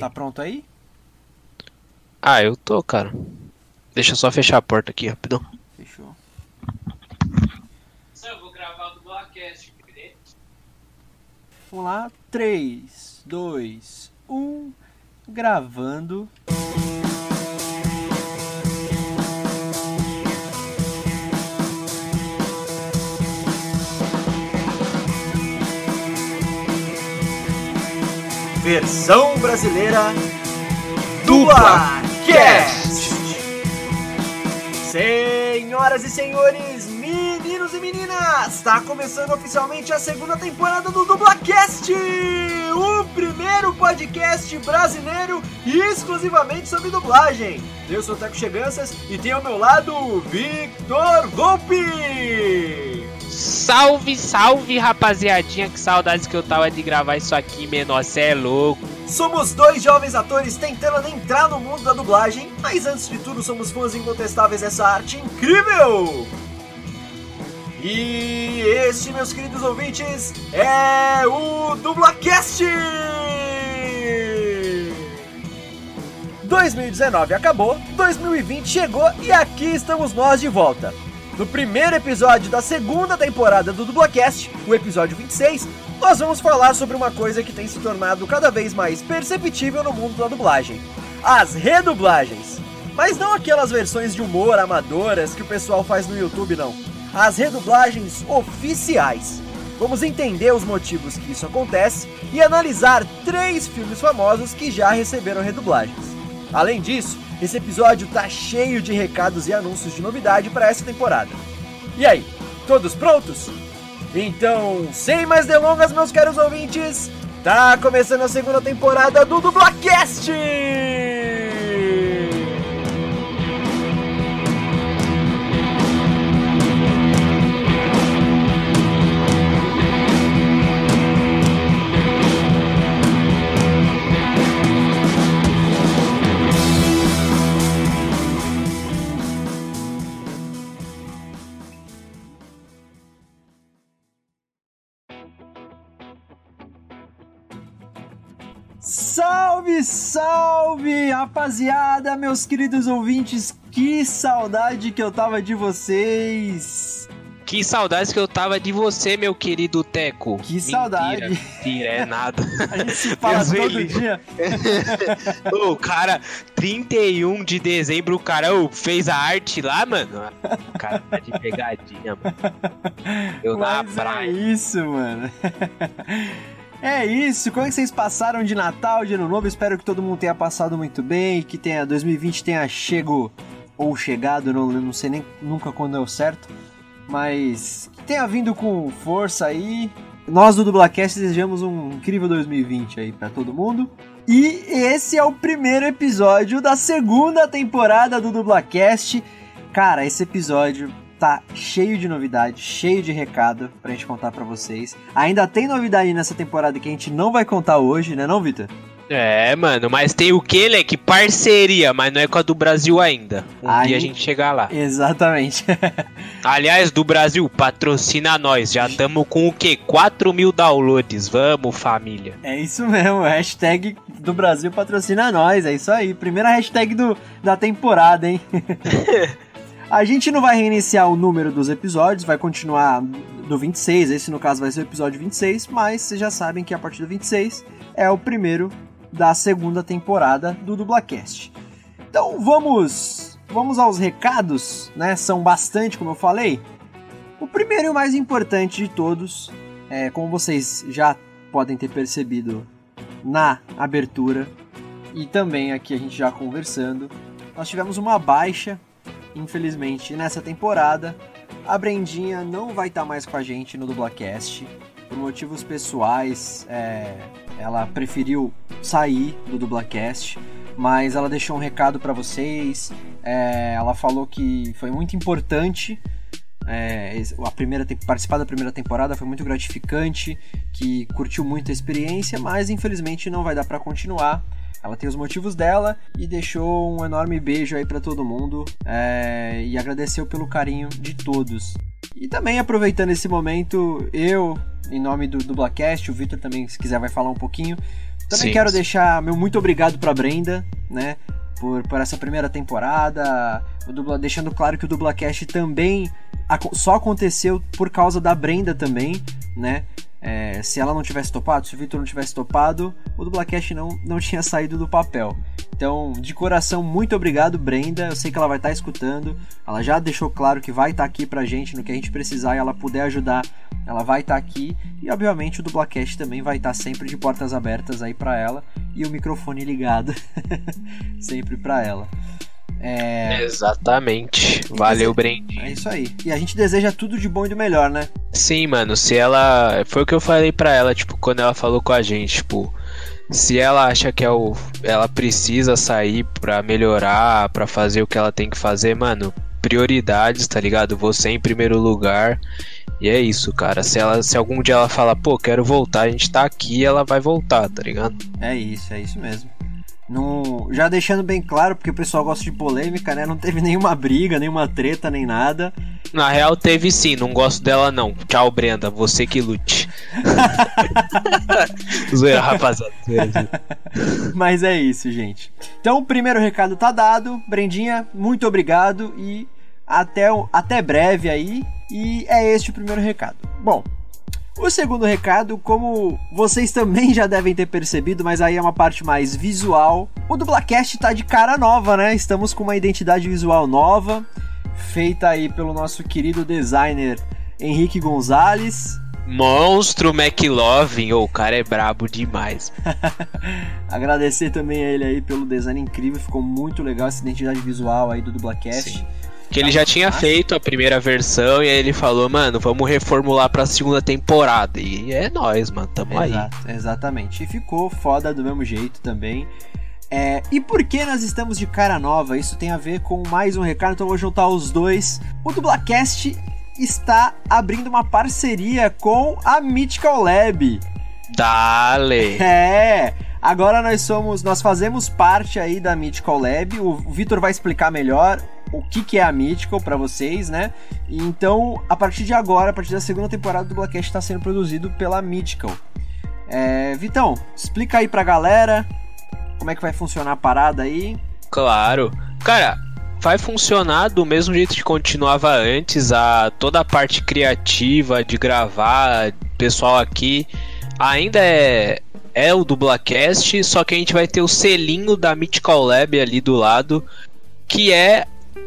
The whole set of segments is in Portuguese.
Tá pronto aí? Ah, eu tô, cara. Deixa eu só fechar a porta aqui, rapidão. Fechou. Eu vou gravar do Blackcast, Vamos lá. 3, 2, 1. Gravando. Versão brasileira do Cast. Senhoras e senhores, meninos e meninas, está começando oficialmente a segunda temporada do Dublacast, o primeiro podcast brasileiro exclusivamente sobre dublagem. Eu sou o Teco Cheganças e tenho ao meu lado o Victor Volpe. Salve, salve, rapaziadinha. Que saudades que eu tava de gravar isso aqui, menor. Cê é louco. Somos dois jovens atores tentando entrar no mundo da dublagem, mas antes de tudo somos fãs incontestáveis dessa arte incrível! E este, meus queridos ouvintes, é o Dublacast! 2019 acabou, 2020 chegou e aqui estamos nós de volta. No primeiro episódio da segunda temporada do Dublacast, o episódio 26, nós vamos falar sobre uma coisa que tem se tornado cada vez mais perceptível no mundo da dublagem: as redublagens. Mas não aquelas versões de humor amadoras que o pessoal faz no YouTube, não. As redublagens oficiais. Vamos entender os motivos que isso acontece e analisar três filmes famosos que já receberam redublagens. Além disso, esse episódio tá cheio de recados e anúncios de novidade para essa temporada. E aí, todos prontos? Então, sem mais delongas, meus caros ouvintes, tá começando a segunda temporada do Dublacast! Salve, salve, rapaziada, meus queridos ouvintes, que saudade que eu tava de vocês. Que saudades que eu tava de você, meu querido Teco. Que Mentira, saudade. Mentira, é nada. A gente se fala Deus todo dia. Ô, cara, 31 de dezembro, o cara fez a arte lá, mano. O cara tá de pegadinha, mano. Eu na Mas é praia. isso, mano. É isso, como é que vocês passaram de Natal, de Ano Novo? Espero que todo mundo tenha passado muito bem, que tenha 2020 tenha chego ou chegado, não, não sei nem nunca quando é o certo, mas que tenha vindo com força aí. Nós do Dublacast desejamos um incrível 2020 aí pra todo mundo. E esse é o primeiro episódio da segunda temporada do Dublacast. Cara, esse episódio tá cheio de novidade, cheio de recado pra gente contar pra vocês. Ainda tem novidade nessa temporada que a gente não vai contar hoje, né não, Vitor? É, mano, mas tem o que, Leque? Parceria, mas não é com a do Brasil ainda. Um Aí- dia a gente chegar lá. Exatamente. Aliás, do Brasil, patrocina nós. Já estamos com o quê? 4 mil downloads. Vamos, família. é isso mesmo, hashtag do Brasil patrocina nós, é isso aí. Primeira hashtag do, da temporada, hein? A gente não vai reiniciar o número dos episódios, vai continuar do 26, esse no caso vai ser o episódio 26, mas vocês já sabem que a partir do 26 é o primeiro da segunda temporada do Dublacast. Então vamos, vamos aos recados, né? São bastante, como eu falei. O primeiro e o mais importante de todos, é, como vocês já podem ter percebido na abertura e também aqui a gente já conversando, nós tivemos uma baixa infelizmente, nessa temporada, a Brendinha não vai estar mais com a gente no Dublacast. Por motivos pessoais, é, ela preferiu sair do Dublacast, mas ela deixou um recado para vocês. é, ela falou que foi muito importante é, a primeira participar da primeira temporada foi muito gratificante, que curtiu muito a experiência, mas infelizmente não vai dar para continuar. Ela tem os motivos dela e deixou um enorme beijo aí pra todo mundo é, e agradeceu pelo carinho de todos. E também aproveitando esse momento, eu, em nome do Dublacast, o Victor também, se quiser, vai falar um pouquinho. Também Sim, quero sim. deixar meu muito obrigado pra Brenda, né? Por, por essa primeira temporada. O dubla, deixando claro que o Dublacast também aco- só aconteceu por causa da Brenda também, né? É, se ela não tivesse topado, se o Victor não tivesse topado, o Dublacast não, não tinha saído do papel. Então, de coração, muito obrigado, Brenda. Eu sei que ela vai estar escutando. Ela já deixou claro que vai estar aqui pra gente no que a gente precisar e ela puder ajudar, ela vai estar aqui. E obviamente o Dublacast também vai estar sempre de portas abertas aí pra ela e o microfone ligado sempre pra ela. É, Exatamente. Valeu, é Brendinho. isso aí. E a gente deseja tudo de bom e do melhor, né? Sim, mano, se ela. Foi o que eu falei pra ela, tipo, quando ela falou com a gente, tipo. Se ela acha que é o, ela precisa sair pra melhorar, pra fazer o que ela tem que fazer, mano, prioridades, tá ligado? Você em primeiro lugar. E é isso, cara. Se ela, se algum dia ela fala, pô, quero voltar, a gente tá aqui, ela vai voltar, tá ligado? É isso, é isso mesmo. Não, já deixando bem claro, porque o pessoal gosta de polêmica, né? Não teve nenhuma briga, nenhuma treta, nem nada. Na real teve sim, não gosto dela não. Tchau, Brenda, você que lute. zoeira, rapaziada. Mas é isso, gente. Então, o primeiro recado tá dado. Brendinha, muito obrigado e até, até breve aí. E é este o primeiro recado. Bom, o segundo recado, como vocês também já devem ter percebido, mas aí é uma parte mais visual. O Dublacast tá de cara nova, né? Estamos com uma identidade visual nova, feita aí pelo nosso querido designer Henrique Gonzalez. Monstro McLovin, ô, o cara é brabo demais. Agradecer também a ele aí pelo design incrível, ficou muito legal essa identidade visual aí do Dublacast. Sim. Que ele já tinha feito a primeira versão e aí ele falou, mano, vamos reformular pra segunda temporada. E é nóis, mano, tamo aí. Exato, exatamente. E ficou foda do mesmo jeito também. É, e por que nós estamos de cara nova? Isso tem a ver com mais um recado, então eu vou juntar os dois. O Dublacast está abrindo uma parceria com a Mythical Lab. Dale! É! Agora nós somos, nós fazemos parte aí da Mythical Lab. O Vitor vai explicar melhor o que, que é a Mythical pra vocês, né? Então, a partir de agora, a partir da segunda temporada do Blackcast está sendo produzido pela Mythical. É, Vitão, explica aí pra galera como é que vai funcionar a parada aí. Claro. Cara, vai funcionar do mesmo jeito que continuava antes. A, toda a parte criativa de gravar, pessoal aqui, ainda é, é o Dublacast, só que a gente vai ter o selinho da Mythical Lab ali do lado, que é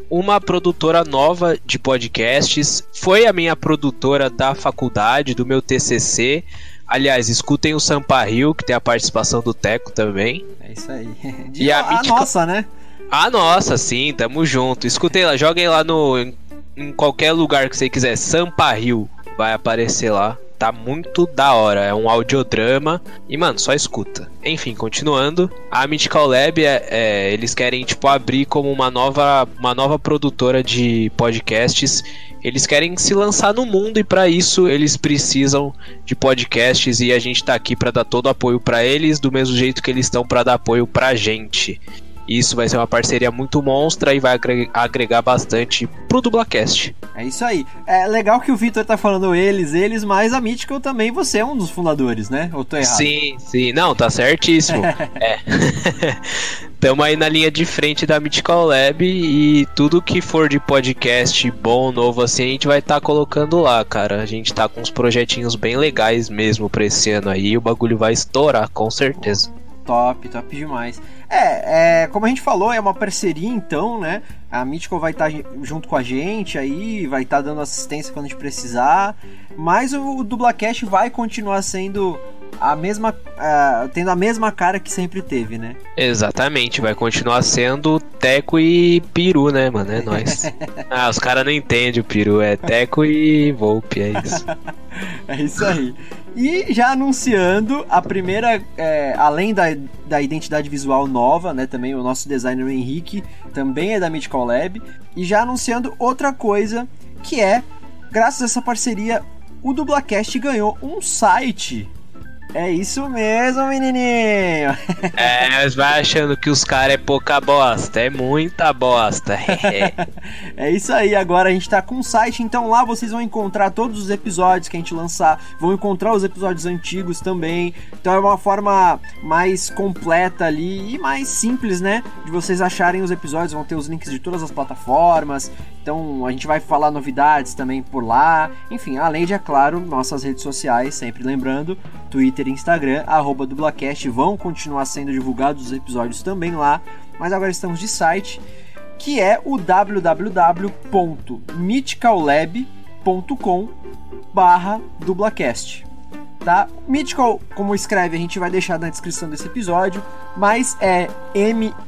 uma produtora nova de podcasts. Foi a minha produtora da faculdade, do meu TCC. Aliás, escutem o Sampa Rio, que tem a participação do Teco também. É isso aí. De- E a a Mythical- nossa, né? Ah, nossa, sim, tamo junto. Escutem lá, joguem lá no em, em qualquer lugar que você quiser, Sampa Rio, vai aparecer lá. Tá muito da hora, é um audiodrama e mano, só escuta. Enfim, continuando, a Mythical Lab é, é, eles querem tipo abrir como uma nova uma nova produtora de podcasts. Eles querem se lançar no mundo e para isso eles precisam de podcasts e a gente tá aqui para dar todo o apoio para eles, do mesmo jeito que eles estão para dar apoio pra gente. Isso vai ser uma parceria muito monstra e vai agre- agregar bastante pro Dublacast. É isso aí. É legal que o Vitor tá falando eles, eles, mas a Mythical também você é um dos fundadores, né? Ou tô errado? Sim, sim. Não, tá certíssimo. é. Tamo aí na linha de frente da Mythical Lab e tudo que for de podcast bom, novo assim, a gente vai estar colocando lá, cara. A gente tá com uns projetinhos bem legais mesmo pra esse ano aí e o bagulho vai estourar, com certeza. Top, top demais. É, é, como a gente falou, é uma parceria então, né? A Mythical vai estar junto com a gente aí, vai estar dando assistência quando a gente precisar. Mas o, o Dublacast vai continuar sendo a mesma. ah, tendo a mesma cara que sempre teve, né? Exatamente, vai continuar sendo Teco e Peru, né, mano? É nóis. ah, os caras não entendem o Peru, é Teco e Volpe, é isso. É isso aí. E já anunciando a primeira, é, além da, da identidade visual nova, né? Também o nosso designer Henrique também é da Mythical Lab. E já anunciando outra coisa que é, graças a essa parceria, o Dublacast ganhou um site. É isso mesmo, menininho. É, vai achando que os caras é pouca bosta, é muita bosta. é isso aí, agora a gente tá com um site, então lá vocês vão encontrar todos os episódios que a gente lançar, vão encontrar os episódios antigos também. Então é uma forma mais completa ali e mais simples, né, de vocês acharem os episódios, vão ter os links de todas as plataformas. Então a gente vai falar novidades também por lá. Enfim, além de, é claro, nossas redes sociais, sempre lembrando, Twitter e Instagram, arroba dublacast, vão continuar sendo divulgados os episódios também lá. Mas agora estamos de site, que é o www.mythicallab.com barra dublacast tá? Mythical, como escreve, a gente vai deixar na descrição desse episódio, mas é M-Y-T-H-I-C-A-L,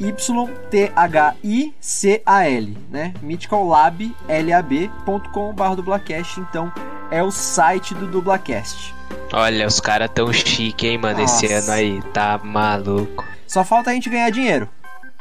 né? mythicallab.com.br dublacast, então é o site do Dublacast. Olha, os caras tão chique, hein, mano, Nossa. esse ano aí, tá maluco. Só falta a gente ganhar dinheiro.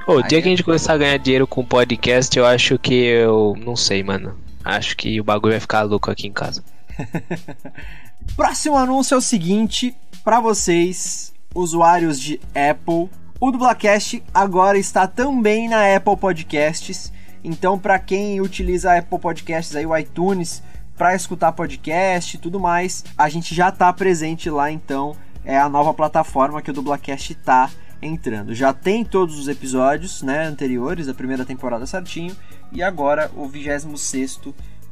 O dia que a gente começar a ganhar dinheiro com podcast, eu acho que eu. Não sei, mano. Acho que o bagulho vai ficar louco aqui em casa. Próximo anúncio é o seguinte, para vocês, usuários de Apple, o Dublacast agora está também na Apple Podcasts. Então, para quem utiliza a Apple Podcasts aí o iTunes para escutar podcast e tudo mais, a gente já está presente lá, então é a nova plataforma que o Dublacast está entrando. Já tem todos os episódios, né, anteriores da primeira temporada certinho, e agora o 26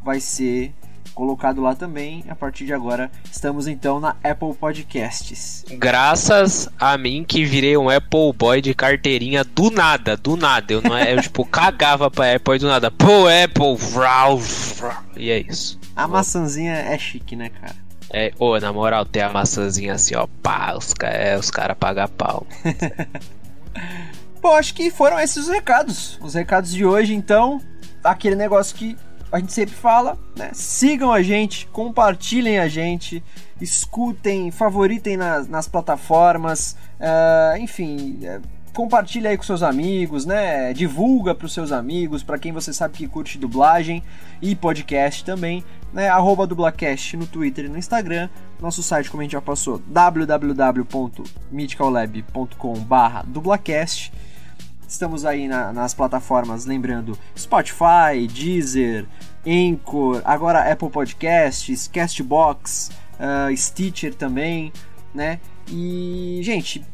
vai ser colocado lá também. A partir de agora, estamos então na Apple Podcasts. Graças a mim que virei um Apple Boy de carteirinha do nada, do nada. Eu não é, eu tipo cagava pra Apple do nada. Pô, Apple, vrau, vrau. e é isso. A maçãzinha é chique, né, cara? É, ô, na moral, ter a maçãzinha assim, ó, pá, os, é, os caras pagam pau. Bom, acho que foram esses os recados. Os recados de hoje, então, aquele negócio que a gente sempre fala, né? Sigam a gente, compartilhem a gente, escutem, favoritem nas, nas plataformas, uh, enfim, uh, compartilhe aí com seus amigos, né? Divulga para os seus amigos, para quem você sabe que curte dublagem e podcast também, né? Arroba dublacast no Twitter e no Instagram. Nosso site, como a gente já passou, www.mythicallab.com/dublacast. Estamos aí na, nas plataformas, lembrando, Spotify, Deezer, Anchor, agora Apple Podcasts, Castbox, uh, Stitcher também, né? E, gente,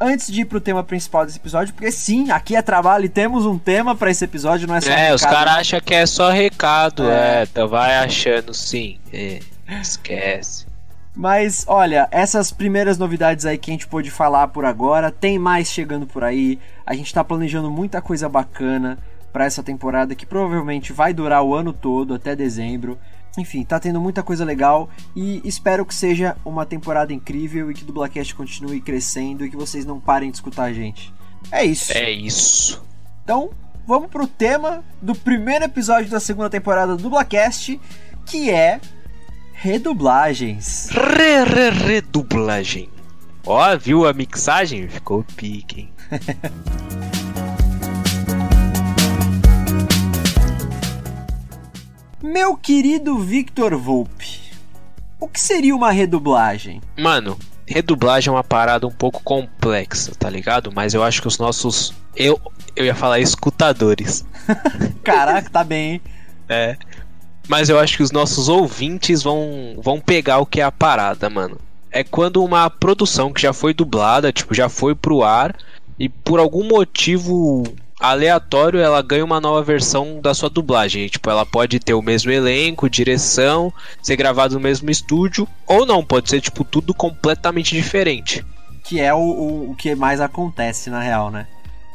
antes de ir pro tema principal desse episódio, porque sim, aqui é trabalho e temos um tema para esse episódio, não é só É, recado, os caras acham que é só recado, é, é então vai achando sim. É, esquece. Mas olha, essas primeiras novidades aí que a gente pôde falar por agora, tem mais chegando por aí. A gente tá planejando muita coisa bacana para essa temporada que provavelmente vai durar o ano todo até dezembro. Enfim, tá tendo muita coisa legal e espero que seja uma temporada incrível e que o Dublacast continue crescendo e que vocês não parem de escutar a gente. É isso. É isso. Então, vamos pro tema do primeiro episódio da segunda temporada do Dublacast, que é Redublagens. Re, re, redublagem. Ó, viu a mixagem? Ficou pique, hein? Meu querido Victor Volpe, o que seria uma redublagem? Mano, redublagem é uma parada um pouco complexa, tá ligado? Mas eu acho que os nossos. Eu, eu ia falar escutadores. Caraca, tá bem, hein? É. Mas eu acho que os nossos ouvintes vão, vão pegar o que é a parada, mano. É quando uma produção que já foi dublada, tipo, já foi pro ar, e por algum motivo aleatório ela ganha uma nova versão da sua dublagem. Tipo, ela pode ter o mesmo elenco, direção, ser gravado no mesmo estúdio, ou não, pode ser, tipo, tudo completamente diferente. Que é o, o, o que mais acontece na real, né?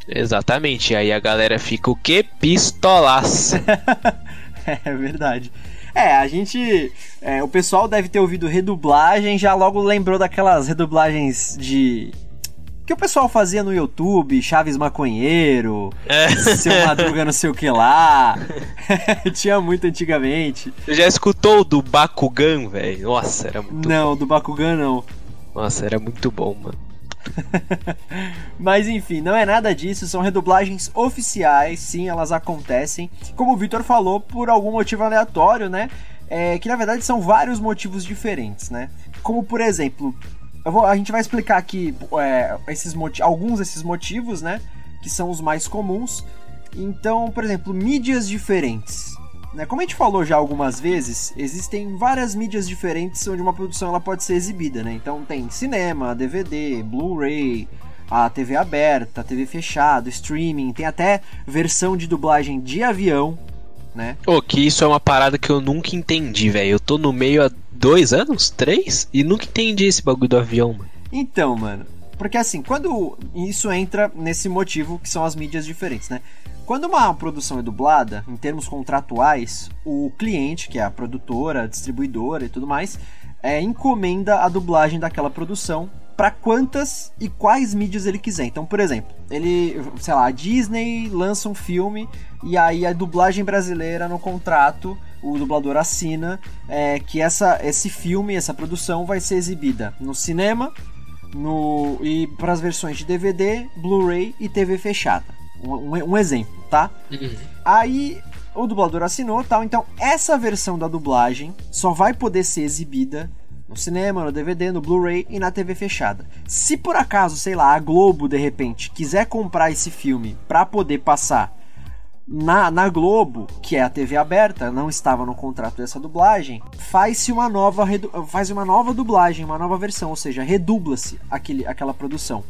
Exatamente, aí a galera fica o que? Pistolaça. É verdade. É, a gente. É, o pessoal deve ter ouvido redublagem, já logo lembrou daquelas redublagens de. Que o pessoal fazia no YouTube, Chaves Maconheiro, é. Seu Madruga não sei o que lá. Tinha muito antigamente. Você já escutou do Bakugan, velho? Nossa, era muito Não, bom. do Bakugan não. Nossa, era muito bom, mano. Mas enfim, não é nada disso, são redublagens oficiais, sim, elas acontecem. Como o Victor falou, por algum motivo aleatório, né? É, que na verdade são vários motivos diferentes, né? Como por exemplo, Vou, a gente vai explicar aqui é, esses alguns desses motivos, né? Que são os mais comuns. Então, por exemplo, mídias diferentes. Né? Como a gente falou já algumas vezes, existem várias mídias diferentes onde uma produção ela pode ser exibida, né? Então tem cinema, DVD, Blu-ray, a TV aberta, a TV fechada, streaming, tem até versão de dublagem de avião, né? Ô, que isso é uma parada que eu nunca entendi, velho. Eu tô no meio há dois anos, três, e nunca entendi esse bagulho do avião, mano. Então, mano, porque assim, quando isso entra nesse motivo que são as mídias diferentes, né? Quando uma produção é dublada, em termos contratuais, o cliente, que é a produtora, a distribuidora e tudo mais, é, encomenda a dublagem daquela produção para quantas e quais mídias ele quiser. Então, por exemplo, ele, sei lá, a Disney lança um filme e aí a dublagem brasileira no contrato, o dublador assina é, que essa, esse filme, essa produção vai ser exibida no cinema, no e para as versões de DVD, Blu-ray e TV fechada. Um, um, exemplo, tá? Uhum. Aí o dublador assinou tal, então essa versão da dublagem só vai poder ser exibida no cinema, no DVD, no Blu-ray e na TV fechada. Se por acaso, sei lá, a Globo de repente quiser comprar esse filme para poder passar na, na Globo, que é a TV aberta, não estava no contrato dessa dublagem, faz-se uma nova faz uma nova dublagem, uma nova versão, ou seja, redubla-se aquela produção,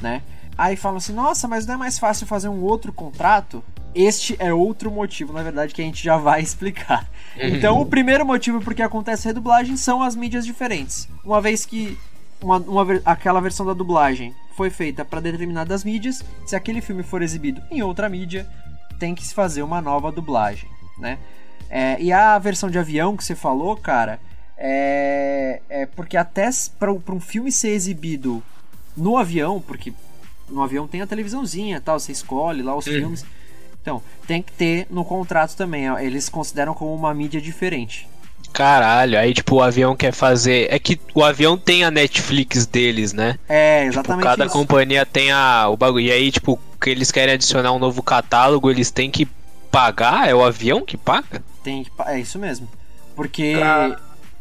né? Aí falam assim: nossa, mas não é mais fácil fazer um outro contrato? Este é outro motivo, na verdade, que a gente já vai explicar. Então, o primeiro motivo por que acontece a redublagem são as mídias diferentes. Uma vez que uma, uma, aquela versão da dublagem foi feita para determinadas mídias, se aquele filme for exibido em outra mídia, tem que se fazer uma nova dublagem, né? É, e a versão de avião que você falou, cara, é, é porque até para um filme ser exibido no avião, porque no avião tem a televisãozinha tal, você escolhe lá os uhum. filmes. Então, tem que ter no contrato também. Ó, eles consideram como uma mídia diferente. Caralho, aí tipo o avião quer fazer. É que o avião tem a Netflix deles, né? É, tipo, exatamente. Tipo, cada isso. companhia tem a, o bagulho. E aí, tipo, que eles querem adicionar um novo catálogo, eles têm que pagar? É o avião que paga? Tem que É isso mesmo. Porque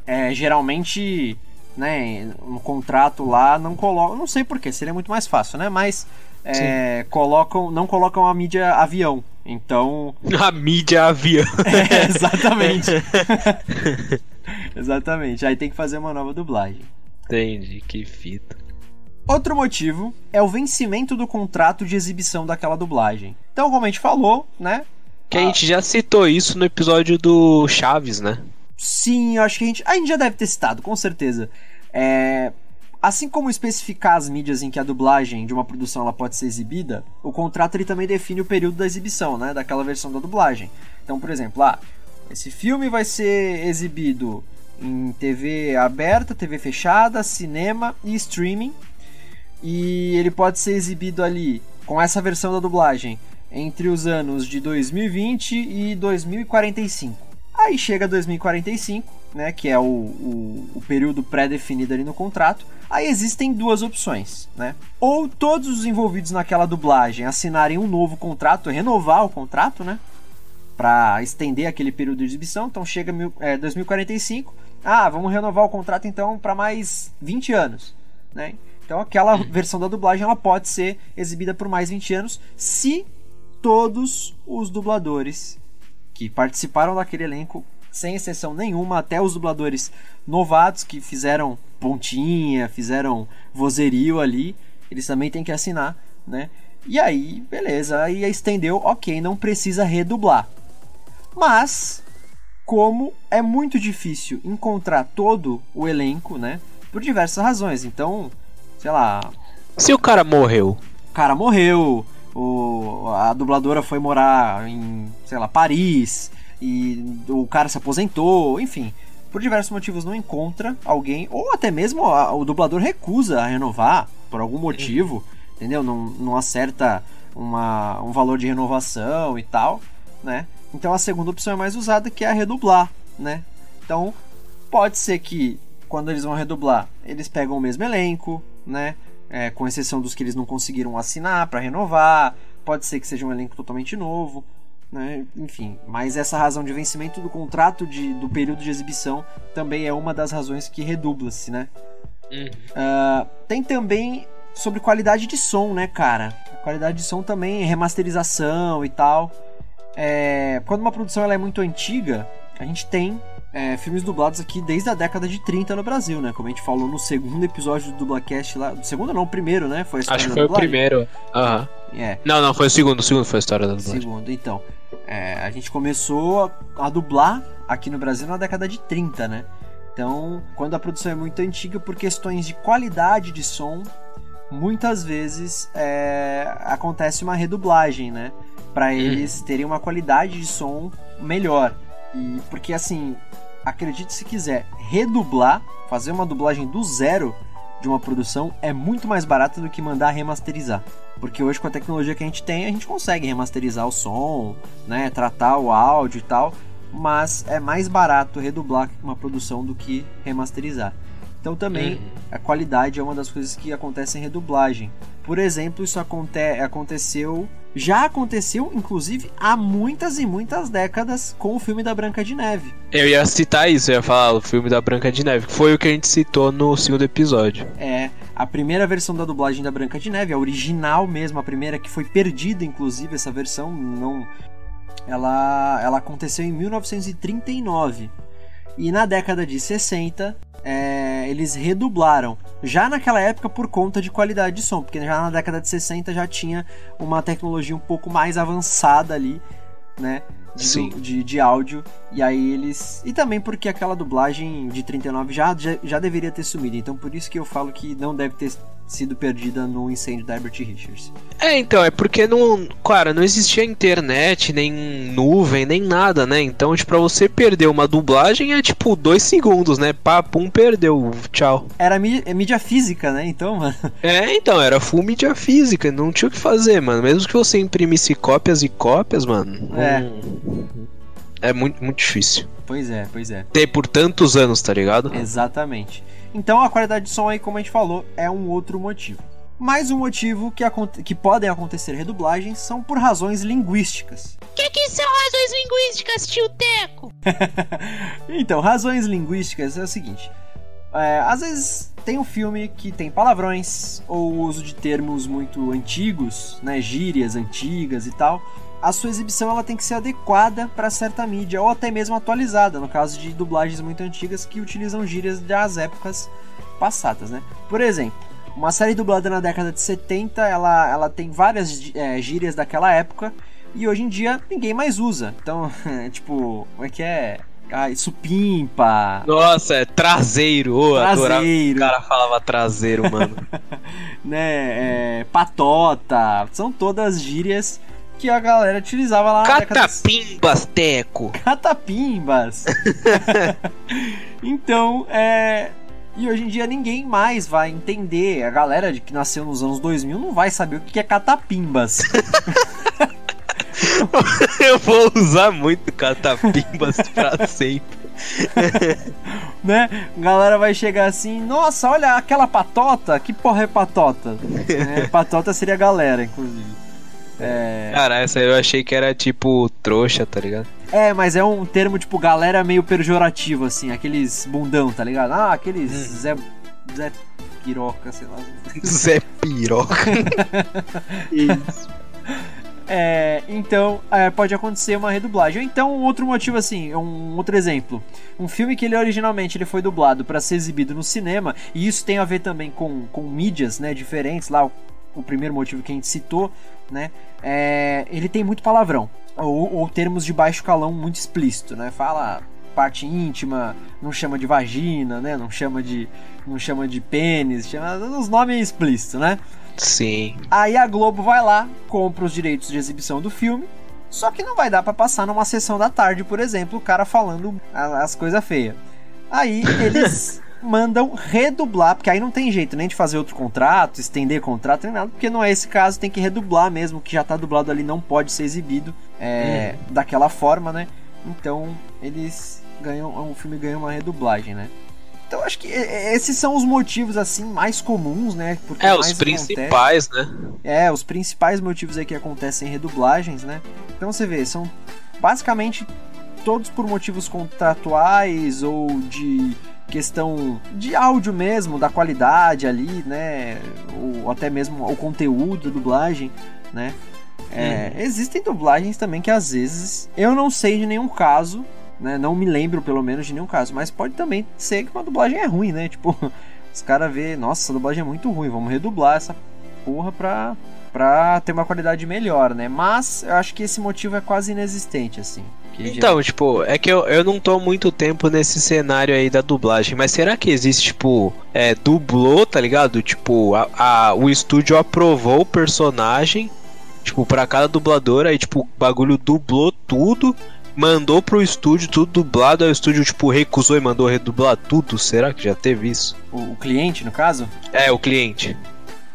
é, geralmente né, no contrato lá não colocam, não sei porquê, seria muito mais fácil, né? Mas é, colocam, não colocam a mídia avião. Então. A mídia avião. É, exatamente. exatamente. Aí tem que fazer uma nova dublagem. Entendi, que fita. Outro motivo é o vencimento do contrato de exibição daquela dublagem. Então, como a gente falou, né? Que a, a gente já citou isso no episódio do Chaves, né? Sim, acho que a gente, a gente já deve ter citado, com certeza. É, assim como especificar as mídias em que a dublagem de uma produção ela pode ser exibida, o contrato ele também define o período da exibição, né, daquela versão da dublagem. Então, por exemplo, ah, esse filme vai ser exibido em TV aberta, TV fechada, cinema e streaming. E ele pode ser exibido ali com essa versão da dublagem entre os anos de 2020 e 2045. Aí chega 2045, né, que é o, o, o período pré-definido ali no contrato. Aí existem duas opções, né? Ou todos os envolvidos naquela dublagem assinarem um novo contrato, renovar o contrato, né? Para estender aquele período de exibição. Então chega mil, é, 2045. Ah, vamos renovar o contrato então para mais 20 anos, né? Então aquela versão da dublagem ela pode ser exibida por mais 20 anos se todos os dubladores que participaram daquele elenco, sem exceção nenhuma, até os dubladores novatos que fizeram pontinha, fizeram vozerio ali, eles também têm que assinar, né? E aí, beleza, aí estendeu, ok, não precisa redublar. Mas, como é muito difícil encontrar todo o elenco, né? Por diversas razões. Então, sei lá. Se o cara morreu. O cara morreu, o, a dubladora foi morar em, sei lá, Paris, e o cara se aposentou, enfim. Por diversos motivos não encontra alguém, ou até mesmo a, o dublador recusa a renovar por algum motivo, entendeu? Não, não acerta uma, um valor de renovação e tal, né? Então a segunda opção é mais usada, que é a redublar, né? Então pode ser que quando eles vão redublar, eles pegam o mesmo elenco, né? É, com exceção dos que eles não conseguiram assinar para renovar. Pode ser que seja um elenco totalmente novo. Né? Enfim, mas essa razão de vencimento do contrato de, do período de exibição também é uma das razões que redubla-se, né? Uhum. Uh, tem também sobre qualidade de som, né, cara? Qualidade de som também, remasterização e tal. É, quando uma produção ela é muito antiga, a gente tem é, filmes dublados aqui desde a década de 30 no Brasil, né? Como a gente falou no segundo episódio do Dublacast lá. segundo não, o primeiro, né? Foi a história Acho que foi dublagem. o primeiro. Aham. Uhum. É. Não, não, foi o segundo. O segundo foi a história da dublagem. Segundo, então. É, a gente começou a, a dublar aqui no Brasil na década de 30, né? Então, quando a produção é muito antiga, por questões de qualidade de som, muitas vezes é, acontece uma redublagem, né? Para eles uhum. terem uma qualidade de som melhor. E porque assim, acredite se quiser, redublar, fazer uma dublagem do zero de uma produção é muito mais barato do que mandar remasterizar. Porque hoje com a tecnologia que a gente tem, a gente consegue remasterizar o som, né, tratar o áudio e tal, mas é mais barato redublar uma produção do que remasterizar. Então também uhum. a qualidade é uma das coisas que acontece em redublagem. Por exemplo, isso aconte aconteceu já aconteceu, inclusive, há muitas e muitas décadas com o filme da Branca de Neve. Eu ia citar isso, eu ia falar o filme da Branca de Neve, que foi o que a gente citou no segundo episódio. É, a primeira versão da dublagem da Branca de Neve, a original mesmo, a primeira que foi perdida, inclusive, essa versão não. Ela, ela aconteceu em 1939. E na década de 60, é, eles redublaram. Já naquela época por conta de qualidade de som, porque já na década de 60 já tinha uma tecnologia um pouco mais avançada ali, né? De, de, de, áudio. E aí eles. E também porque aquela dublagem de 39 já, já, já deveria ter sumido. Então por isso que eu falo que não deve ter sido perdida no incêndio da Herbert Richards. É, então, é porque não. Cara, não existia internet, nem nuvem, nem nada, né? Então, tipo, pra você perder uma dublagem é tipo dois segundos, né? Pá, pum, perdeu. Tchau. Era mídia, é mídia física, né? Então, mano. É, então, era full mídia física, não tinha o que fazer, mano. Mesmo que você imprimisse cópias e cópias, mano. É. É muito, muito difícil. Pois é, pois é. Ter por tantos anos, tá ligado? Exatamente. Então a qualidade de som aí, como a gente falou, é um outro motivo. Mais um motivo que, que podem acontecer redublagens são por razões linguísticas. O que, que são razões linguísticas, tio Teco? então, razões linguísticas é o seguinte: é, às vezes tem um filme que tem palavrões ou uso de termos muito antigos, né, gírias antigas e tal, a sua exibição ela tem que ser adequada para certa mídia ou até mesmo atualizada, no caso de dublagens muito antigas que utilizam gírias das épocas passadas, né? Por exemplo, uma série dublada na década de 70, ela, ela tem várias é, gírias daquela época e hoje em dia ninguém mais usa. Então, tipo, como é que é? Ai, supimpa. Nossa, é traseiro. Oh, traseiro. O cara falava traseiro, mano. né, é, patota. São todas gírias que a galera utilizava lá Catapimbas, Teco! Catapimbas! então, é. E hoje em dia ninguém mais vai entender. A galera que nasceu nos anos 2000 não vai saber o que é catapimbas. Eu vou usar muito catapimbas pra sempre. né? A galera vai chegar assim, nossa, olha aquela patota, que porra é patota? é, patota seria a galera, inclusive. É... Cara, essa eu achei que era tipo trouxa, tá ligado? É, mas é um termo tipo galera meio pejorativo, assim, aqueles bundão, tá ligado? Ah, aqueles hum. Zé. Zé Piroca, sei lá. Zé Piroca. Isso. É, então é, pode acontecer uma redublagem. Ou então um outro motivo assim, um outro exemplo, um filme que ele originalmente ele foi dublado para ser exibido no cinema e isso tem a ver também com, com mídias, né, diferentes lá. O, o primeiro motivo que a gente citou né? É, ele tem muito palavrão ou, ou termos de baixo calão muito explícito, né? Fala parte íntima, não chama de vagina, né? Não chama de não chama de pênis, chama os nomes explícitos, né? Sim. Aí a Globo vai lá, compra os direitos de exibição do filme, só que não vai dar para passar numa sessão da tarde, por exemplo, o cara falando as coisas feias. Aí eles mandam redublar, porque aí não tem jeito nem de fazer outro contrato, estender contrato, nem nada, porque não é esse caso, tem que redublar mesmo, que já tá dublado ali, não pode ser exibido é, hum. daquela forma, né? Então eles ganham, o filme ganha uma redublagem, né? Então acho que esses são os motivos assim mais comuns, né? Porque é, os principais, acontece. né? É, os principais motivos aí que acontecem em redublagens, né? Então você vê, são basicamente todos por motivos contratuais ou de questão de áudio mesmo, da qualidade ali, né? Ou até mesmo o conteúdo da dublagem, né? É, Existem dublagens também que às vezes eu não sei de nenhum caso, né? Não me lembro pelo menos de nenhum caso, mas pode também ser que uma dublagem é ruim, né? Tipo, os caras vê, nossa, essa dublagem é muito ruim, vamos redublar essa porra pra, pra ter uma qualidade melhor, né? Mas eu acho que esse motivo é quase inexistente, assim. Que Então, tipo, é que eu, eu não tô há muito tempo nesse cenário aí da dublagem, mas será que existe, tipo, é, dublou, tá ligado? Tipo, a, a- o estúdio aprovou o personagem, tipo, pra cada dublador, aí, tipo, o bagulho dublou tudo, mandou pro estúdio tudo dublado, aí o estúdio, tipo, recusou e mandou redublar tudo? Será que já teve isso? o, o cliente, no caso, É, o cliente.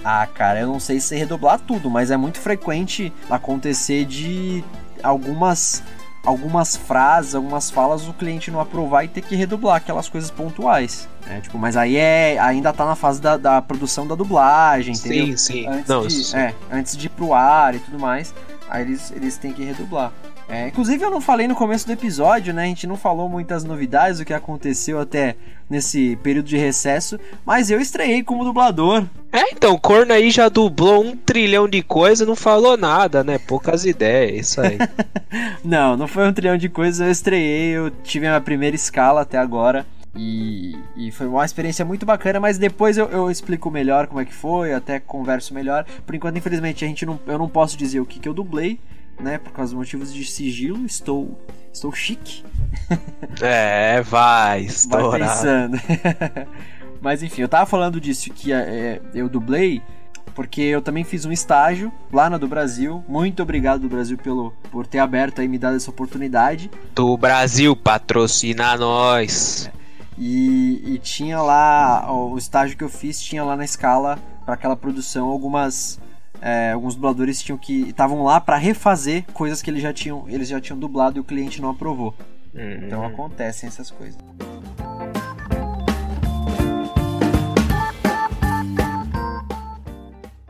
Ah, cara, eu não sei se redublar tudo, mas é muito frequente acontecer de algumas algumas frases, algumas falas o cliente não aprovar e ter que redublar aquelas coisas pontuais. né? tipo, mas aí é ainda tá na fase da, da produção da dublagem, entendeu? Sim, sim. Antes, Não, de, sim. é, antes de ir pro ar e tudo mais, aí eles, eles têm que redublar. É, inclusive eu não falei no começo do episódio, né? A gente não falou muitas novidades do que aconteceu até nesse período de recesso, mas eu estreiei como dublador. É, então, o Corno aí já dublou um trilhão de coisa e não falou nada, né? Poucas ideias, isso aí. Não, não foi um trilhão de coisas, eu estreiei, eu tive a minha primeira escala até agora. E, e foi uma experiência muito bacana, mas depois eu, eu explico melhor como é que foi, até converso melhor. Por enquanto, infelizmente, a gente não, eu não posso dizer o que, que eu dublei, né? Por causa dos motivos de sigilo, estou, estou chique. É, vai estourar. pensando. Mas enfim, eu tava falando disso que é, eu dublei porque eu também fiz um estágio lá na do Brasil. Muito obrigado do Brasil pelo por ter aberto aí me dado essa oportunidade. Do Brasil, patrocina nós. E, e tinha lá o estágio que eu fiz tinha lá na escala para aquela produção algumas é, alguns dubladores tinham que estavam lá para refazer coisas que eles já tinham eles já tinham dublado e o cliente não aprovou. Então acontecem essas coisas.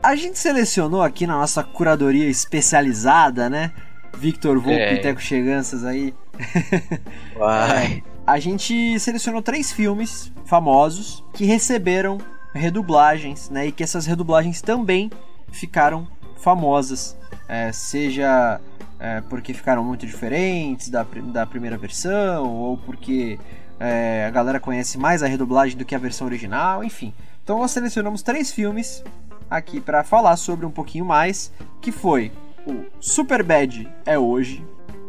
A gente selecionou aqui na nossa curadoria especializada, né? Victor Volpe É. e Teco Cheganças aí. Vai. A gente selecionou três filmes famosos que receberam redublagens, né? E que essas redublagens também ficaram famosas. É, seja é, porque ficaram muito diferentes da, da primeira versão, ou porque é, a galera conhece mais a redublagem do que a versão original, enfim. Então nós selecionamos três filmes aqui para falar sobre um pouquinho mais, que foi o Superbad é hoje,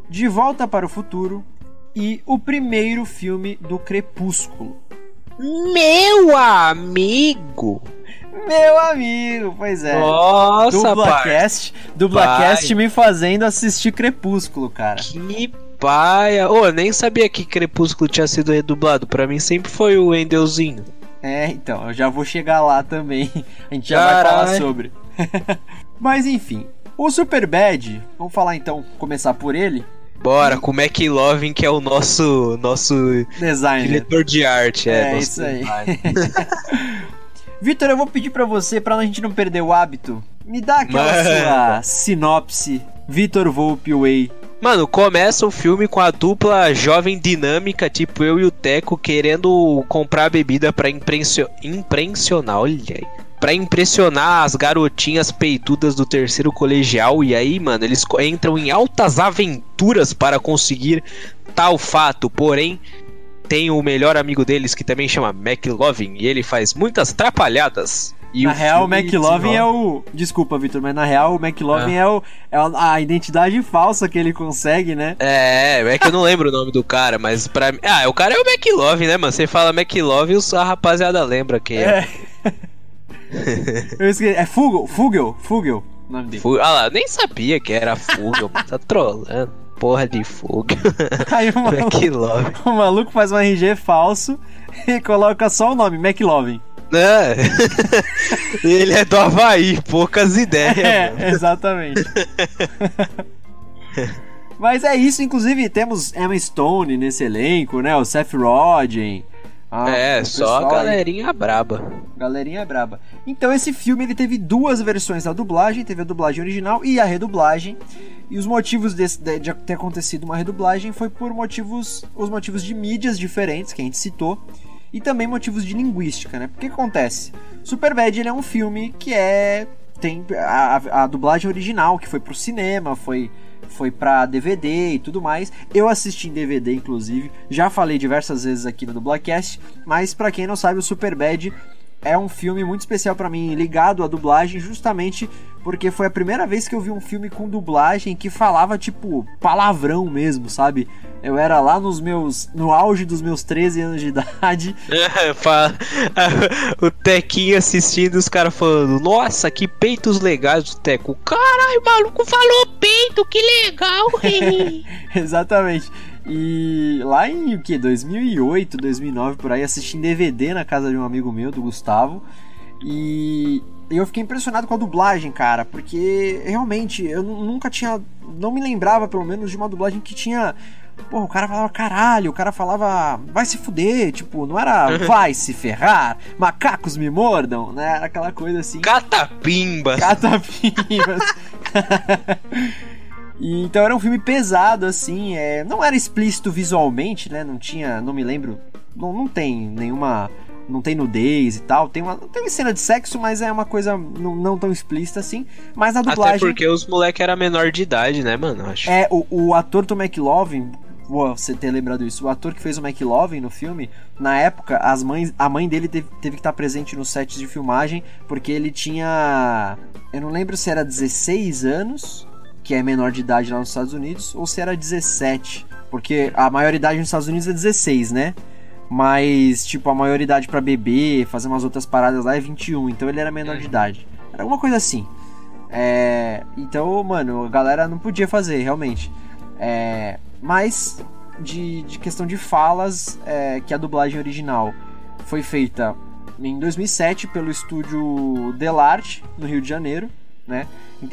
De Volta para o Futuro e o primeiro filme do Crepúsculo. Meu amigo! Meu amigo, pois é. Nossa. Dublacast, Dublacast me fazendo assistir Crepúsculo, cara. Que paia. Ô, eu nem sabia que Crepúsculo tinha sido redublado. Pra mim sempre foi o Endelzinho. É, então, eu já vou chegar lá também. A gente já vai falar sobre. Mas enfim, o Superbad, vamos falar então, começar por ele, Bora, com o McLovin, que é o nosso, nosso designer. diretor de arte. É, É, isso aí. Vitor, eu vou pedir pra você, pra a gente não perder o hábito, me dá aquela Manda. sua sinopse, Vitor Volpe Way. Mano, começa o filme com a dupla jovem dinâmica, tipo eu e o Teco, querendo comprar bebida pra imprensio- impressionar, olha aí. Pra impressionar as garotinhas peitudas do terceiro colegial. E aí, mano, eles entram em altas aventuras para conseguir tal fato. Porém, tem o melhor amigo deles que também chama McLovin. E ele faz muitas trapalhadas. E na real, o McLovin é o. Desculpa, Vitor, mas na real, o McLovin Ah. é, o, é a identidade falsa que ele consegue, né? É, é que eu não lembro o nome do cara, mas pra mim. Ah, o cara é o McLovin, né, mano? Você fala McLovin e a rapaziada lembra quem é. É. Esqueci. É Fugel, Fugel, Fugel, o nome dele. Ah lá, eu nem sabia que era Fugel, mano. Tá trolando. Porra de Fugel. Aí o maluco, McLovin. o maluco faz um RG falso e coloca só o nome, McLovin. É. Ele é do Havaí, poucas ideias, mano. É, exatamente. Mas é isso, inclusive temos Emma Stone nesse elenco, né? O Seth Rogen. Ah, É, só a pessoal aí. galerinha braba. Galerinha braba. Então esse filme ele teve duas versões da dublagem, teve a dublagem original e a redublagem. E os motivos desse, de, de ter acontecido uma redublagem foi por motivos os motivos de mídias diferentes que a gente citou. e também motivos de linguística, né? Porque que acontece? Superbad ele é um filme que é tem a, a, a dublagem original que foi pro cinema, foi foi pra DVD e tudo mais. Eu assisti em DVD, inclusive. Já falei diversas vezes aqui no Dublacast. Mas para quem não sabe, o Superbad é um filme muito especial para mim, ligado à dublagem, justamente porque foi a primeira vez que eu vi um filme com dublagem que falava tipo palavrão mesmo, sabe? Eu era lá nos meus no auge dos meus 13 anos de idade. o Tequinho assistindo os caras falando: "Nossa, que peitos legais do Teco". Caralho, o maluco falou peito, que legal. Exatamente. E lá em o que? 2008, 2009 por aí assisti em DVD na casa de um amigo meu, do Gustavo. E eu fiquei impressionado com a dublagem, cara, porque realmente eu nunca tinha. Não me lembrava, pelo menos, de uma dublagem que tinha. Pô, o cara falava caralho, o cara falava vai se fuder, tipo, não era vai se ferrar, macacos me mordam, né? Era aquela coisa assim. Catapimbas! Catapimbas! E, então era um filme pesado, assim, é, não era explícito visualmente, né? Não tinha, não me lembro, não, não tem nenhuma, não tem nudez e tal. Tem uma, tem cena de sexo, mas é uma coisa não, não tão explícita assim. Mas a dublagem. Até porque os moleques eram menor de idade, né, mano? Acho. É, o, o ator do McLovin, você ter lembrado isso, o ator que fez o McLovin no filme, na época, as mães, a mãe dele teve, teve que estar presente nos sets de filmagem, porque ele tinha. Eu não lembro se era 16 anos que é menor de idade lá nos Estados Unidos, ou se era 17. Porque a maioridade nos Estados Unidos é 16, né? Mas, tipo, a maioridade para beber, fazer umas outras paradas lá é 21. Então ele era menor de idade. Era alguma coisa assim. É, então, mano, a galera não podia fazer, realmente. É, mas, de, de, questão de falas, é, que a dublagem original foi feita em 2007 pelo estúdio Delarte, no Rio de Janeiro, né?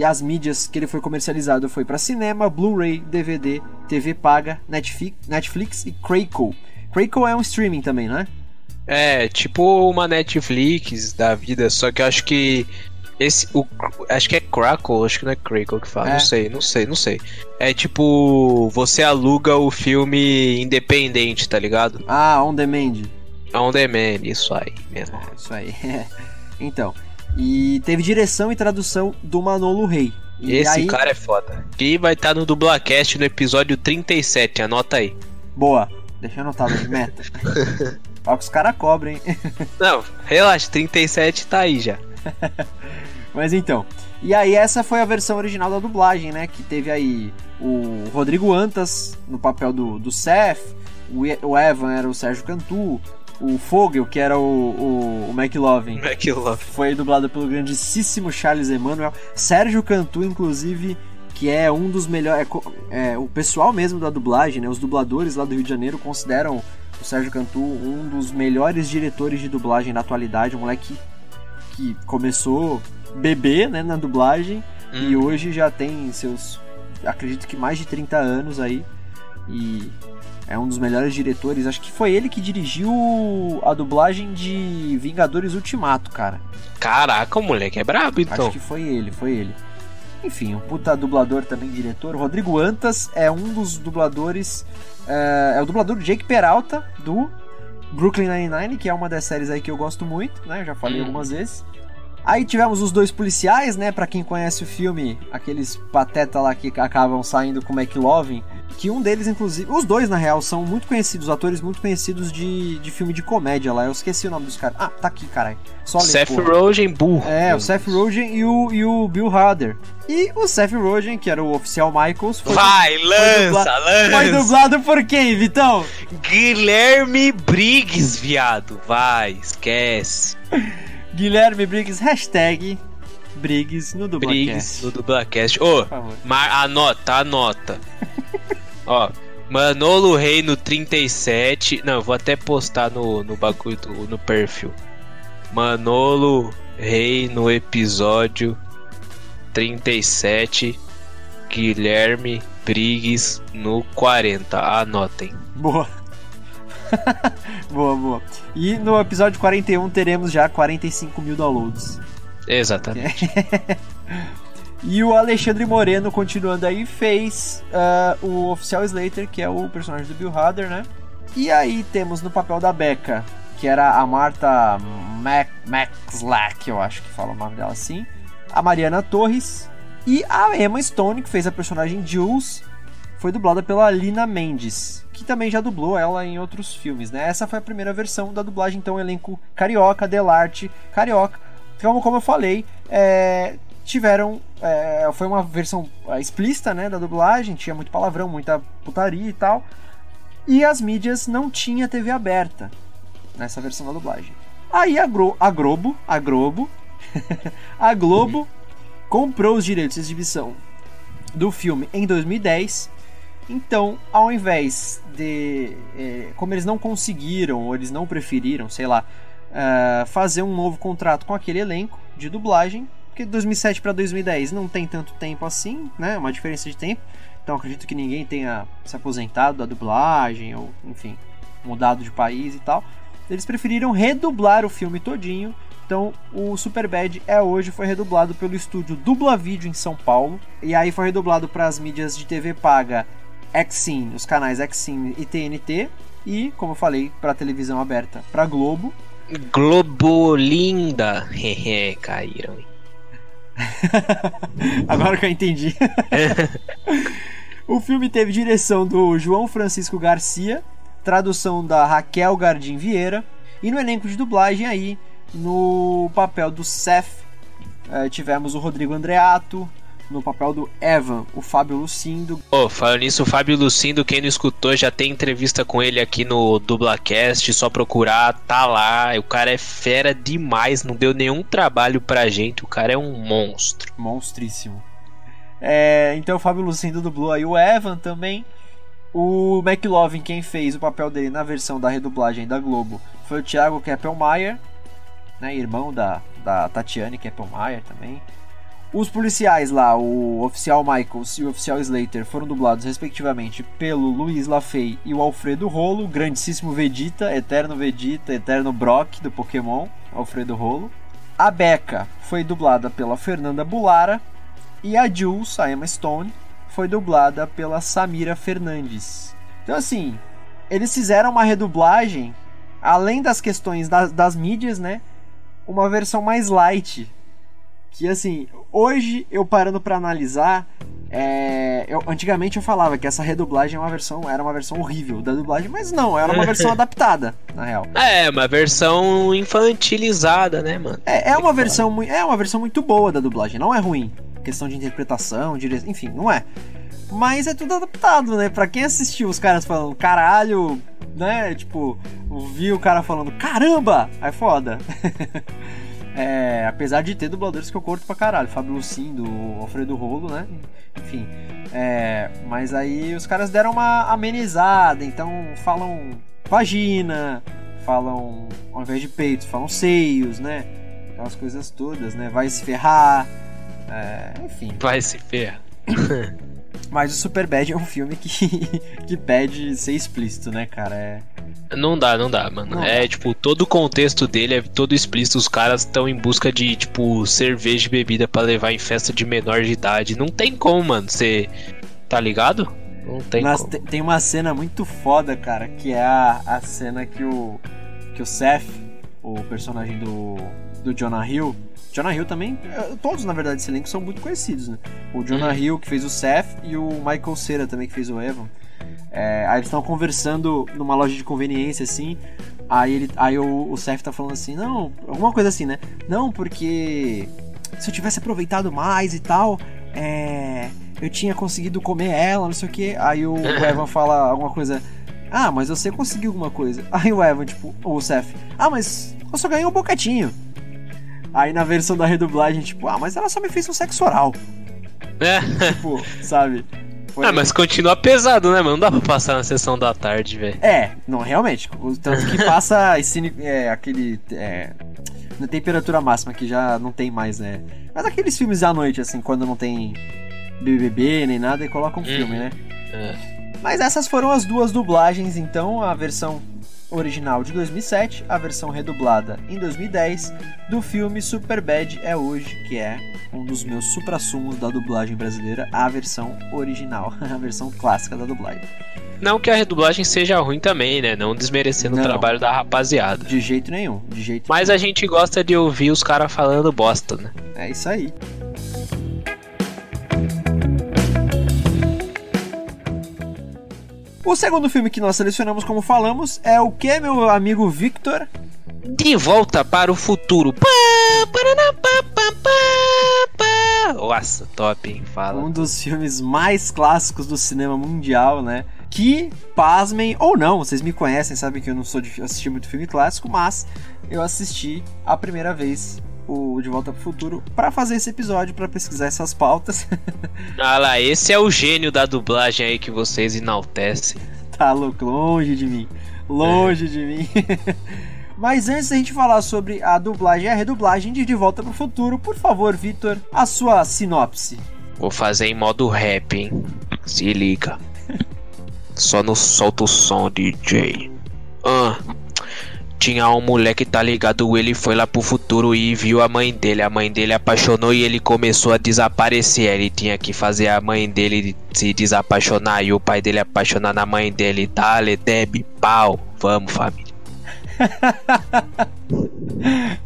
As mídias que ele foi comercializado foi para cinema, Blu-ray, DVD, TV paga, Netflix, Netflix e Crackle. Crackle é um streaming também, não é? É, tipo uma Netflix da vida, só que eu acho que esse o acho que é Crackle, acho que não é Crackle que fala, é. não sei, não sei, não sei. É tipo você aluga o filme independente, tá ligado? Ah, on demand. On demand, isso aí mesmo. É, isso aí. então, e teve direção e tradução do Manolo Rey. E Esse aí... cara é foda. E vai estar tá no Dublacast no episódio 37, anota aí. Boa, deixa anotado de meta. Ó que os caras cobrem. Não, relaxa, 37 tá aí já. Mas então. E aí essa foi a versão original da dublagem, né? Que teve aí o Rodrigo Antas no papel do, do Seth, o Evan era o Sérgio Cantu, o Fogel, que era o, o, o McLovin, McLovin, foi dublado pelo grandíssimo Charles Emmanuel. Sérgio Cantu, inclusive, que é um dos melhores. É, é, o pessoal mesmo da dublagem, né, os dubladores lá do Rio de Janeiro consideram o Sérgio Cantu um dos melhores diretores de dublagem da atualidade. Um moleque que começou bebê né, na dublagem hum. e uhum. hoje já tem seus. Acredito que mais de 30 anos aí. E é um dos melhores diretores. Acho que foi ele que dirigiu a dublagem de Vingadores Ultimato, cara. Caraca, o moleque é brabo, então. Acho que foi ele, foi ele. Enfim, um puta dublador também, diretor. Rodrigo Antas é um dos dubladores. É, é o dublador Jake Peralta do Brooklyn Nine-Nine, que é uma das séries aí que eu gosto muito, né? Eu já falei hum. algumas vezes. Aí tivemos os dois policiais, né? Para quem conhece o filme, aqueles pateta lá que acabam saindo com o McLovin. Que um deles, inclusive. Os dois, na real, são muito conhecidos, atores muito conhecidos de, de filme de comédia lá. Eu esqueci o nome dos caras. Ah, tá aqui, caralho. Só Seth Rogen, burro. É, o Seth Rogen e o, e o Bill Hader. E o Seth Rogen, que era o oficial Michaels, foi. Vai, du... lança, foi lança! Foi dublado por quem, Vitão? Guilherme Briggs, viado. Vai, esquece. Guilherme Briggs, hashtag Briggs no Dublacast. Briggs no Dublacast. Ô, oh, anota, anota. Ó, Manolo Rei no 37. Não, vou até postar no, no bagulho do, no perfil. Manolo Rei no episódio 37. Guilherme Briggs no 40. Anotem. Boa. boa, boa. E no episódio 41 teremos já 45 mil downloads. Exatamente. e o Alexandre Moreno, continuando aí, fez uh, o oficial Slater, que é o personagem do Bill Hader, né? E aí temos no papel da Becca que era a Marta Mac Maxlack, eu acho que fala o nome dela assim. A Mariana Torres e a Emma Stone, que fez a personagem Jules, foi dublada pela Lina Mendes, que também já dublou ela em outros filmes, né? Essa foi a primeira versão da dublagem, então elenco carioca, Delarte, carioca. Então, como eu falei, é, tiveram. É, foi uma versão é, explícita né, da dublagem, tinha muito palavrão, muita putaria e tal. E as mídias não tinha TV aberta nessa versão da dublagem. Aí a, Gro a Globo, a Globo, a Globo comprou os direitos de exibição do filme em 2010. Então, ao invés de. É, como eles não conseguiram, ou eles não preferiram, sei lá, uh, fazer um novo contrato com aquele elenco de dublagem, porque 2007 para 2010 não tem tanto tempo assim, né? Uma diferença de tempo. Então, acredito que ninguém tenha se aposentado da dublagem, ou enfim, mudado de país e tal. Eles preferiram redublar o filme todinho então, o Superbad é hoje foi redublado pelo estúdio Dubla Vídeo em São Paulo e aí foi redublado para as mídias de TV paga Exim, os canais Exim e TNT e, como eu falei, para televisão aberta, para Globo. Globo linda, hehe, caíram. Agora que eu entendi. o filme teve direção do João Francisco Garcia, tradução da Raquel Gardim Vieira e no elenco de dublagem aí no papel do Seth, eh, tivemos o Rodrigo Andreato. No papel do Evan, o Fábio Lucindo. Oh, falando nisso, o Fábio Lucindo, quem não escutou, já tem entrevista com ele aqui no Dublacast, só procurar, tá lá. O cara é fera demais, não deu nenhum trabalho pra gente, o cara é um monstro. Monstríssimo. É, então o Fábio Lucindo dublou aí o Evan também. O McLovin, quem fez o papel dele na versão da redublagem da Globo, foi o Thiago Keppelmeier né, irmão da, da Tatiane Keppelmeier também. Os policiais lá, o oficial Michaels e o oficial Slater, foram dublados respectivamente pelo Luiz Lafay e o Alfredo Rolo, grandíssimo Vegeta, eterno Vegeta, eterno Brock do Pokémon, Alfredo Rolo. A Becca foi dublada pela Fernanda Bulara e a Jules, a Emma Stone, foi dublada pela Samira Fernandes. Então assim, eles fizeram uma redublagem além das questões das, das mídias, né? uma versão mais light. Que assim, hoje eu parando para analisar, é, eu, antigamente eu falava que essa redublagem é uma versão, era uma versão horrível da dublagem, mas não, era uma versão adaptada, na real. É, uma versão infantilizada, né, mano? É, é uma versão, é uma versão muito boa da dublagem, não é ruim. Questão de interpretação, dire... enfim, não é. Mas é tudo adaptado, né? Pra quem assistiu os caras falando caralho, né? Tipo, vi o cara falando caramba! Aí foda. é, apesar de ter dubladores que eu curto pra caralho. Fábio Lucindo, Alfredo Rolo, né? Enfim. É, mas aí os caras deram uma amenizada, então falam vagina, falam, ao invés de peitos, falam seios, né? Aquelas coisas todas, né? Vai se ferrar. É, enfim. Vai se ferrar. Mas o Superbad é um filme que, que pede ser explícito, né, cara? É... Não dá, não dá, mano. Não é dá. tipo, todo o contexto dele é todo explícito. Os caras estão em busca de, tipo, cerveja e bebida para levar em festa de menor de idade. Não tem como, mano. Você. Tá ligado? Não tem Mas como. Tem uma cena muito foda, cara, que é a, a cena que o. Que o Seth, o personagem do. do Jonah Hill Jonah Hill também, eh, todos na verdade desse elenco são muito conhecidos, né? O Jonah uhum. Hill que fez o Seth e o Michael Cera também que fez o Evan. É, aí eles estão conversando numa loja de conveniência assim. Aí, ele, aí o, o Seth tá falando assim, não, alguma coisa assim, né? Não, porque se eu tivesse aproveitado mais e tal, é, eu tinha conseguido comer ela, não sei o que. Aí o, o Evan fala alguma coisa. Ah, mas você conseguiu alguma coisa. Aí o Evan, tipo, ou o Seth, ah, mas eu só ganhei um bocatinho. Aí na versão da redublagem, tipo, ah, mas ela só me fez um sexo oral. É. Tipo, sabe? Foi... Ah, mas continua pesado, né, mano? Não dá pra passar na sessão da tarde, velho. É, não, realmente. Tanto que passa esse, é, aquele. É, na temperatura máxima, que já não tem mais, né? Mas aqueles filmes à noite, assim, quando não tem BBB nem nada, e colocam um uhum. filme, né? É. Mas essas foram as duas dublagens, então, a versão original de 2007, a versão redublada em 2010 do filme Superbad é hoje, que é um dos meus suprassumos da dublagem brasileira, a versão original, a versão clássica da dublagem. Não que a redublagem seja ruim também, né? Não desmerecendo Não. o trabalho da rapaziada. De jeito nenhum, de jeito Mas a gente gosta de ouvir os caras falando bosta, né? É isso aí. O segundo filme que nós selecionamos, como falamos, é o que, meu amigo Victor? De volta para o futuro. Pá, paraná, pá, pá, pá, pá. Nossa, top, hein? Fala. Um dos filmes mais clássicos do cinema mundial, né? Que, pasmem, ou não, vocês me conhecem, sabem que eu não sou de assistir muito filme clássico, mas eu assisti a primeira vez o De Volta pro Futuro para fazer esse episódio, para pesquisar essas pautas. Ah lá, esse é o gênio da dublagem aí que vocês enaltecem. tá louco, longe de mim. Longe de mim. Mas antes da gente falar sobre a dublagem e a redublagem de De Volta pro Futuro, por favor, Vitor, a sua sinopse. Vou fazer em modo rap, hein? Se liga. Só no solta o som, DJ. Ah. Tinha um moleque, tá ligado? Ele foi lá pro futuro e viu a mãe dele. A mãe dele apaixonou e ele começou a desaparecer. Ele tinha que fazer a mãe dele se desapaixonar e o pai dele apaixonar na mãe dele. Dale, Deb, pau. Vamos, família.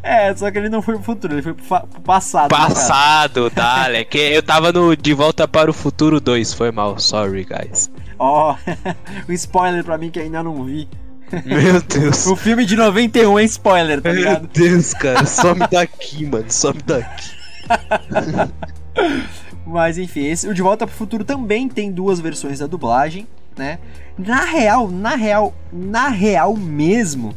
É, só que ele não foi pro futuro, ele foi pro, pro passado. né? Passado, dale. Que eu tava no De Volta para o Futuro 2. Foi mal, sorry, guys. Ó, um spoiler pra mim que ainda não vi. Meu Deus. O filme de 91 é spoiler, tá Meu ligado? Deus, cara, some daqui, mano, some daqui. Mas enfim, esse, o De Volta pro Futuro também tem duas versões da dublagem, né? Na real, na real, na real mesmo,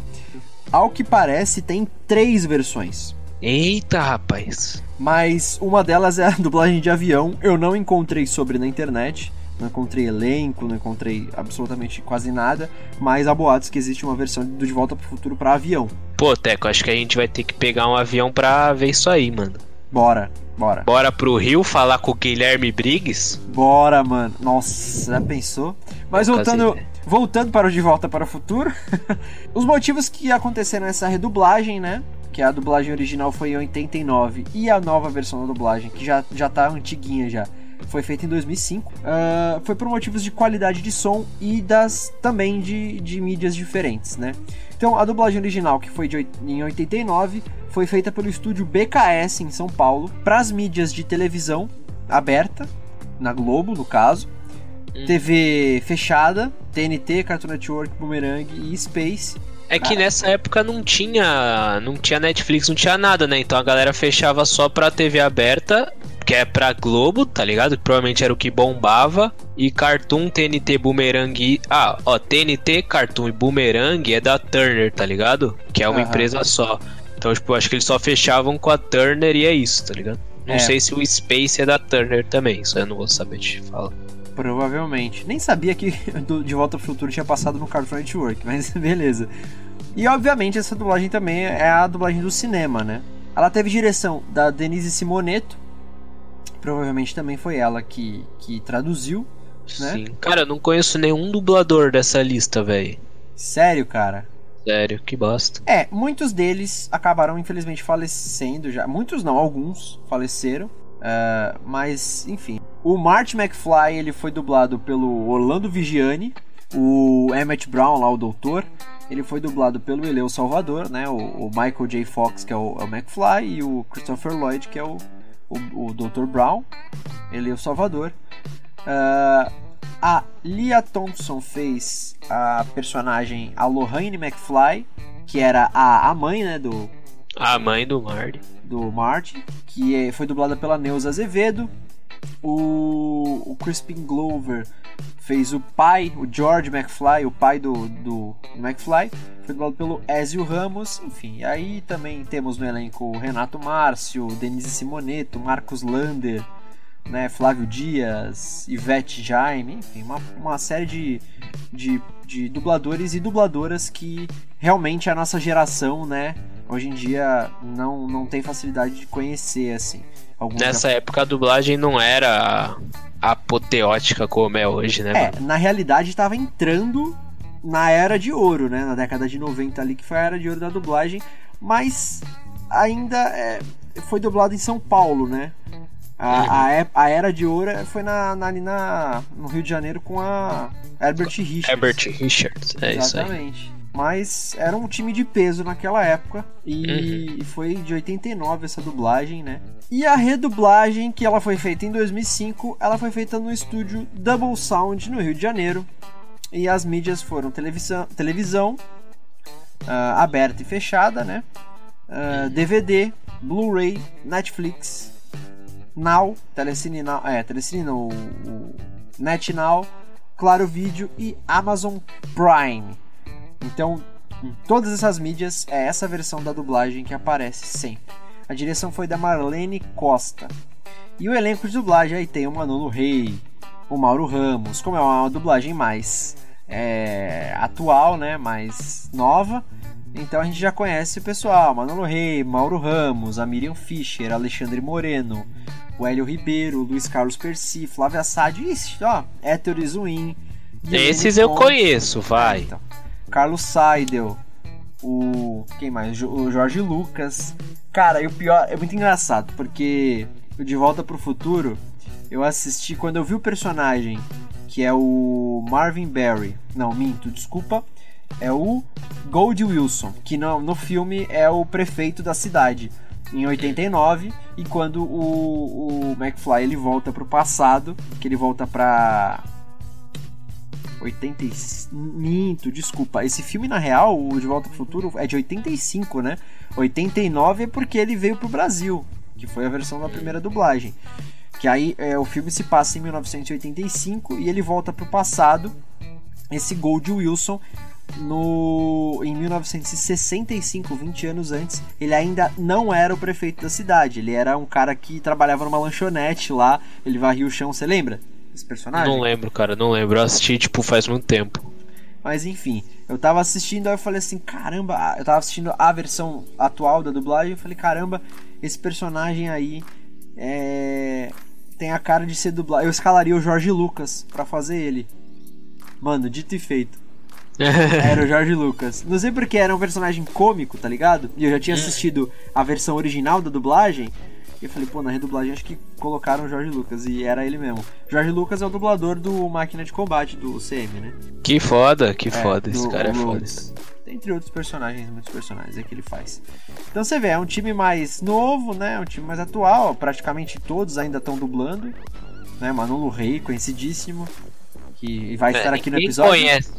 ao que parece, tem três versões. Eita, rapaz. Mas uma delas é a dublagem de avião. Eu não encontrei sobre na internet. Não encontrei elenco, não encontrei absolutamente quase nada. Mas há boatos que existe uma versão do De Volta pro Futuro para avião. Pô, Teco, acho que a gente vai ter que pegar um avião pra ver isso aí, mano. Bora, bora. Bora pro Rio falar com o Guilherme Briggs? Bora, mano. Nossa, já pensou? Mas Poucas voltando, ideias. voltando para o De Volta para o Futuro, os motivos que aconteceram nessa redublagem, né? Que a dublagem original foi em 89 e a nova versão da dublagem, que já, já tá antiguinha já, foi feita em 2005, ah, foi por motivos de qualidade de som e das também de, de mídias diferentes, né? Então, a dublagem original, que foi de, em 89, foi feita pelo estúdio BKS em São Paulo, para as mídias de televisão aberta, na Globo, no caso, TV fechada, TNT, Cartoon Network, Boomerang e Space. É que nessa época não tinha. Não tinha Netflix, não tinha nada, né? Então a galera fechava só pra TV aberta, que é pra Globo, tá ligado? Que provavelmente era o que bombava. E Cartoon, TNT, Boomerang. Ah, ó, TNT, Cartoon e Boomerang é da Turner, tá ligado? Que é uma Aham. empresa só. Então, tipo, acho que eles só fechavam com a Turner e é isso, tá ligado? Não É. sei se o Space é da Turner também, isso eu não vou saber te falar. Provavelmente. Nem sabia que De Volta ao Futuro tinha passado no Cartoon Network, mas beleza. E obviamente essa dublagem também é a dublagem do cinema, né? Ela teve direção da Denise Simoneto. Provavelmente também foi ela que, que traduziu. Né? Sim. Cara, eu não conheço nenhum dublador dessa lista, velho. Sério, cara. Sério, que bosta. É, muitos deles acabaram infelizmente falecendo já. Muitos não, alguns faleceram. Ah, mas, enfim. O Marty McFly ele foi dublado pelo Orlando Vigiani. O Emmett Brown, lá o doutor, ele foi dublado pelo Eleu Salvador, né? O, o Michael J. Fox, que é o, é o McFly, e o Christopher Lloyd, que é o, o, o Dr. Brown. Ele é o Salvador. Ah, a Leah Thompson fez a personagem a Lohane McFly, que era a, a mãe, né, do, A mãe do Marty. do Marty, que é- foi dublada pela Neuza Azevedo. O, o Crispin Glover fez o pai, o George McFly, o pai do, do McFly, foi dublado pelo Ezio Ramos. Enfim, aí também temos no elenco o Renato Márcio, Denise Simoneto, Marcos Lander, né, Flávio Dias, Ivete Jaime, enfim, uma, uma série de, de, de dubladores e dubladoras que realmente a nossa geração, né, hoje em dia não, não tem facilidade de conhecer, assim. Alguns Nessa época a dublagem não era apoteótica como é hoje, né? É, mano? na realidade estava entrando na era de ouro, né? Na década de 90 ali, que foi a era de ouro da dublagem, mas ainda é, foi dublado em São Paulo, né? A, a, ép- a era de ouro foi na, na- ali na, no Rio de Janeiro com a Herbert Richards. Herbert Richards, é isso aí. Exatamente. Mas era um time de peso naquela época e foi de 89 essa dublagem, né? E a redublagem, que ela foi feita em 2005, ela foi feita no estúdio Double Sound no Rio de Janeiro. E as mídias foram televisão, televisão ah, aberta e fechada, né? Ah, DVD, Blu-ray, Netflix, Now, Telecine Now, é, Telecine não, o, o NetNow, Claro Vídeo e Amazon Prime. Então, em todas essas mídias, é essa versão da dublagem que aparece sempre. A direção foi da Marlene Costa. E o elenco de dublagem aí tem o Manolo Rey, o Mauro Ramos, como é uma dublagem mais é, atual, né, mais nova. Então a gente já conhece o pessoal, Manolo Rey, Mauro Ramos, a Miriam Fischer, Alexandre Moreno, o Hélio Ribeiro, o Luiz Carlos Percy, Flávia Sade, ixi, ó, Héctor Izuin. Guilherme Esses eu Pontes. conheço, É, vai. então. Carlos Seidel, o. Quem mais? O Jorge Lucas. Cara, e o pior é muito engraçado, porque De Volta pro Futuro eu assisti quando eu vi o personagem, que é o Marvin Barry. Não, minto, desculpa. É o Gold Wilson, que no, no filme é o prefeito da cidade. Em 89, e quando o, o McFly ele volta pro passado, que ele volta pra 80 e- Minto, desculpa. Esse filme, na real, o De Volta pro Futuro, é de 85, né? 89 é porque ele veio pro Brasil, que foi a versão da primeira dublagem. Que aí é, o filme se passa em 1985 e ele volta pro passado. Esse Gold Wilson, no, em 1965, 20 anos antes, ele ainda não era o prefeito da cidade. Ele era um cara que trabalhava numa lanchonete lá. Ele varria o chão, você lembra? Esse personagem? Não lembro, cara, não lembro. Eu assisti, tipo, faz muito tempo. Mas enfim, eu tava assistindo, aí eu falei assim, caramba, eu tava assistindo a versão atual da dublagem, eu falei, caramba, esse personagem aí é... tem a cara de ser dublado. Eu escalaria o Jorge Lucas pra fazer ele. Mano, dito e feito. Era o Jorge Lucas. Não sei porque era um personagem cômico, tá ligado? E eu já tinha assistido a versão original da dublagem. E eu falei, pô, na redublagem acho que colocaram o Jorge Lucas. E era ele mesmo. Jorge Lucas é o dublador do Máquina de Combate, do CM, né? que foda, que É, foda. Esse cara é foda. Entre outros personagens, muitos personagens é que ele faz. Então você vê, é um time mais novo, né? É um time mais atual. Praticamente todos ainda estão dublando. Né? Manolo Rey, conhecidíssimo. Que vai estar aqui no É, Quem episódio conhece?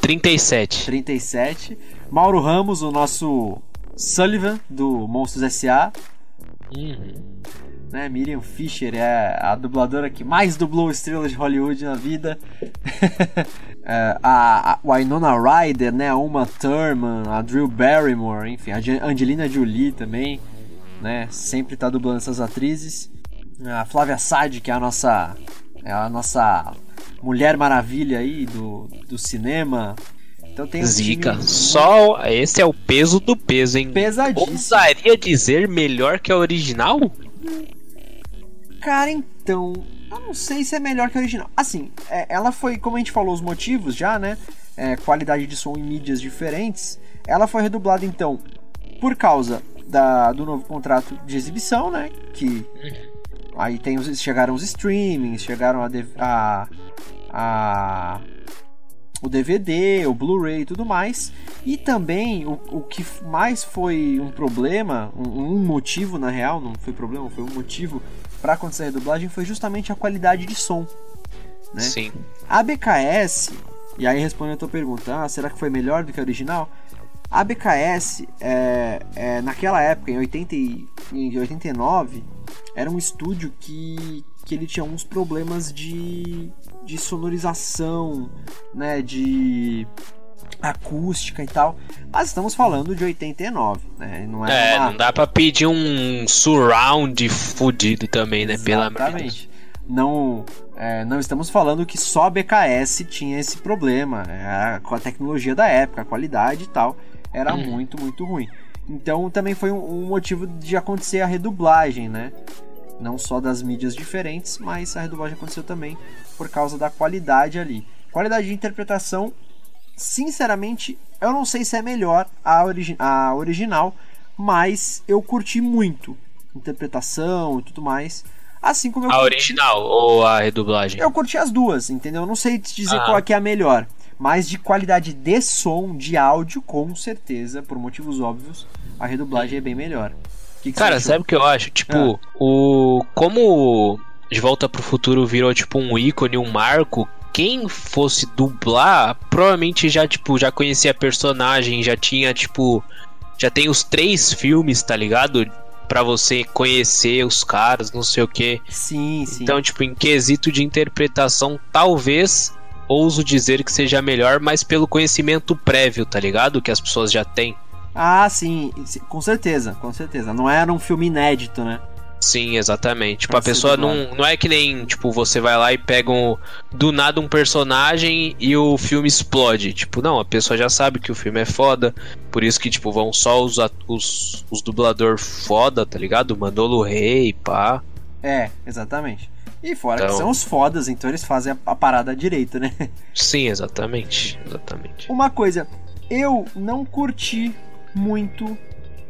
37. 37. Mauro Ramos, o nosso Sullivan do Monstros S.A. Uhum. né? Miriam Fisher é a dubladora que mais dublou estrelas de Hollywood na vida. É, a, a Winona Ryder, né? A Uma Thurman, a Drew Barrymore, enfim, a Angelina Jolie também, né? Sempre tá dublando essas atrizes. A Flávia Sade, que é a nossa, é a nossa Mulher Maravilha aí do, do cinema. Então tem um Zica. time Só esse é o peso do peso, hein? pesadíssimo. Ousaria dizer melhor que a original? Cara, então, eu não sei se é melhor que a original. Assim, é, ela foi, como a gente falou, os motivos já, né? É, qualidade de som em mídias diferentes. Ela foi redublada, então, por causa da, do novo contrato de exibição, né? Que aí tem os, chegaram os streamings, chegaram a, a, a o DVD, o Blu-ray e tudo mais. E também o, o que mais foi um problema, um, um motivo na real, não foi problema, foi um motivo para acontecer a redublagem foi justamente a qualidade de som. Né? Sim. A BKS, e aí respondendo a tua pergunta, ah, será que foi melhor do que a original? A BKS, é, é, naquela época, em, 80 e, em 89, era um estúdio que, que ele tinha alguns problemas de, de sonorização, né, de acústica e tal. Mas estamos falando de 89, né? Não é, É, uma... não dá pra pedir um surround fudido também, né? Exatamente. Não, é, não estamos falando que só a BKS tinha esse problema. É, com a tecnologia da época, a qualidade e tal, era Hum. muito, muito ruim. Então também foi um, um motivo de acontecer a redublagem, né? Não só das mídias diferentes, mas a redublagem aconteceu também por causa da qualidade ali. Qualidade de interpretação, sinceramente, eu não sei se é melhor a, origi a original, mas eu curti muito interpretação e tudo mais. Assim como eu A curti- original ou a redublagem? Eu curti as duas, entendeu? Eu não sei te dizer Ah. qual é que é a melhor. Mas de qualidade de som, de áudio, com certeza, por motivos óbvios, a redublagem é bem melhor. Que que Cara, sabe o que eu acho? Ah. Tipo, o. Como De Volta pro Futuro virou, tipo, um ícone, um marco. Quem fosse dublar, provavelmente já, tipo, já conhecia a personagem, já tinha, tipo. Já tem os três filmes, tá ligado? Pra você conhecer os caras, não sei o que. Sim, sim. Então, tipo, em quesito de interpretação, talvez ouso dizer que seja melhor, mas pelo conhecimento prévio, tá ligado? Que as pessoas já têm. Ah, sim, com certeza, com certeza. Não era um filme inédito, né? Sim, exatamente. Tipo, Pra a pessoa não, não é que nem, tipo, você vai lá e pega um, do nada um personagem e o filme explode. Tipo, não, a pessoa já sabe que o filme é foda. Por isso que, tipo, vão só os, os, os dublador foda, tá ligado? Manolo Rey, pá. É, exatamente. E fora que Então- são os fodas, então eles fazem a, a parada direito, né? Sim, exatamente. Exatamente. Uma coisa, eu não curti muito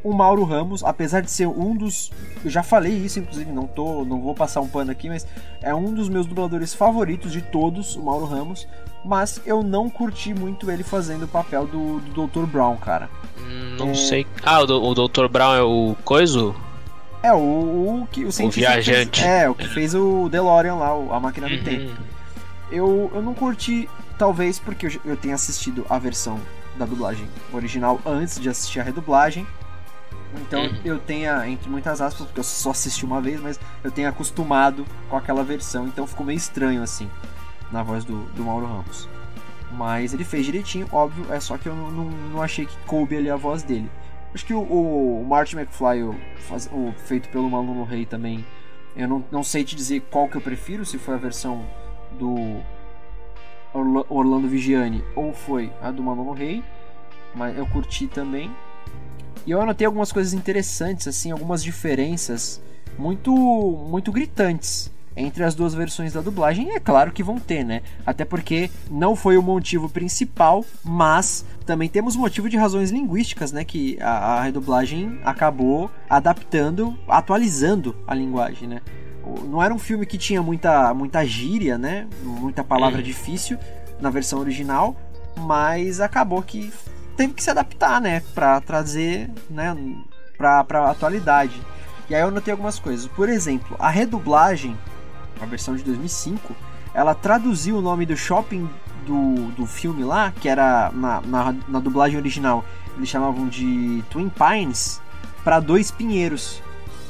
o Mauro Ramos, apesar de ser um dos. Eu já falei isso, inclusive, não tô. não vou passar um pano aqui, mas é um dos meus dubladores favoritos de todos, o Mauro Ramos. Mas eu não curti muito ele fazendo o papel do, do Dr. Brown, cara. Hum, Não É. sei. Ah, o, o Dr. Brown é o coiso? É, o, o que o que viajante. Fez, é, o que fez o DeLorean lá, o- a máquina do Uhum. tempo. Eu, eu não curti, talvez porque eu, eu tenha assistido a versão da dublagem original antes de assistir a redublagem. Então Uhum. eu tenha, entre muitas aspas, porque eu só assisti uma vez, mas eu tenho acostumado com aquela versão, então ficou meio estranho assim, na voz do, do Mauro Ramos. Mas ele fez direitinho, óbvio, é só que eu não, não, não achei que coube ali a voz dele. Acho que o, o, o Marty McFly, o, o feito pelo Maluno Rei também, eu não, não sei te dizer qual que eu prefiro, se foi a versão do Orlando Vigiani ou foi a do Maluno Rei, mas eu curti também. E eu anotei algumas coisas interessantes, assim, algumas diferenças muito, muito gritantes entre as duas versões da dublagem. É claro que vão ter, né? Até porque não foi o motivo principal, mas também temos motivo de razões linguísticas, né? Que a, a redublagem acabou adaptando, atualizando a linguagem, né? Não era um filme que tinha muita, muita gíria, né? Muita palavra Uhum. difícil na versão original, mas acabou que teve que se adaptar, né, Pra trazer, né, pra, pra atualidade. E aí eu notei algumas coisas. Por exemplo, a redublagem, a versão de 2005, ela traduziu o nome do shopping do, do filme lá, que era na, na, na dublagem original, eles chamavam de Twin Pines, pra Dois Pinheiros.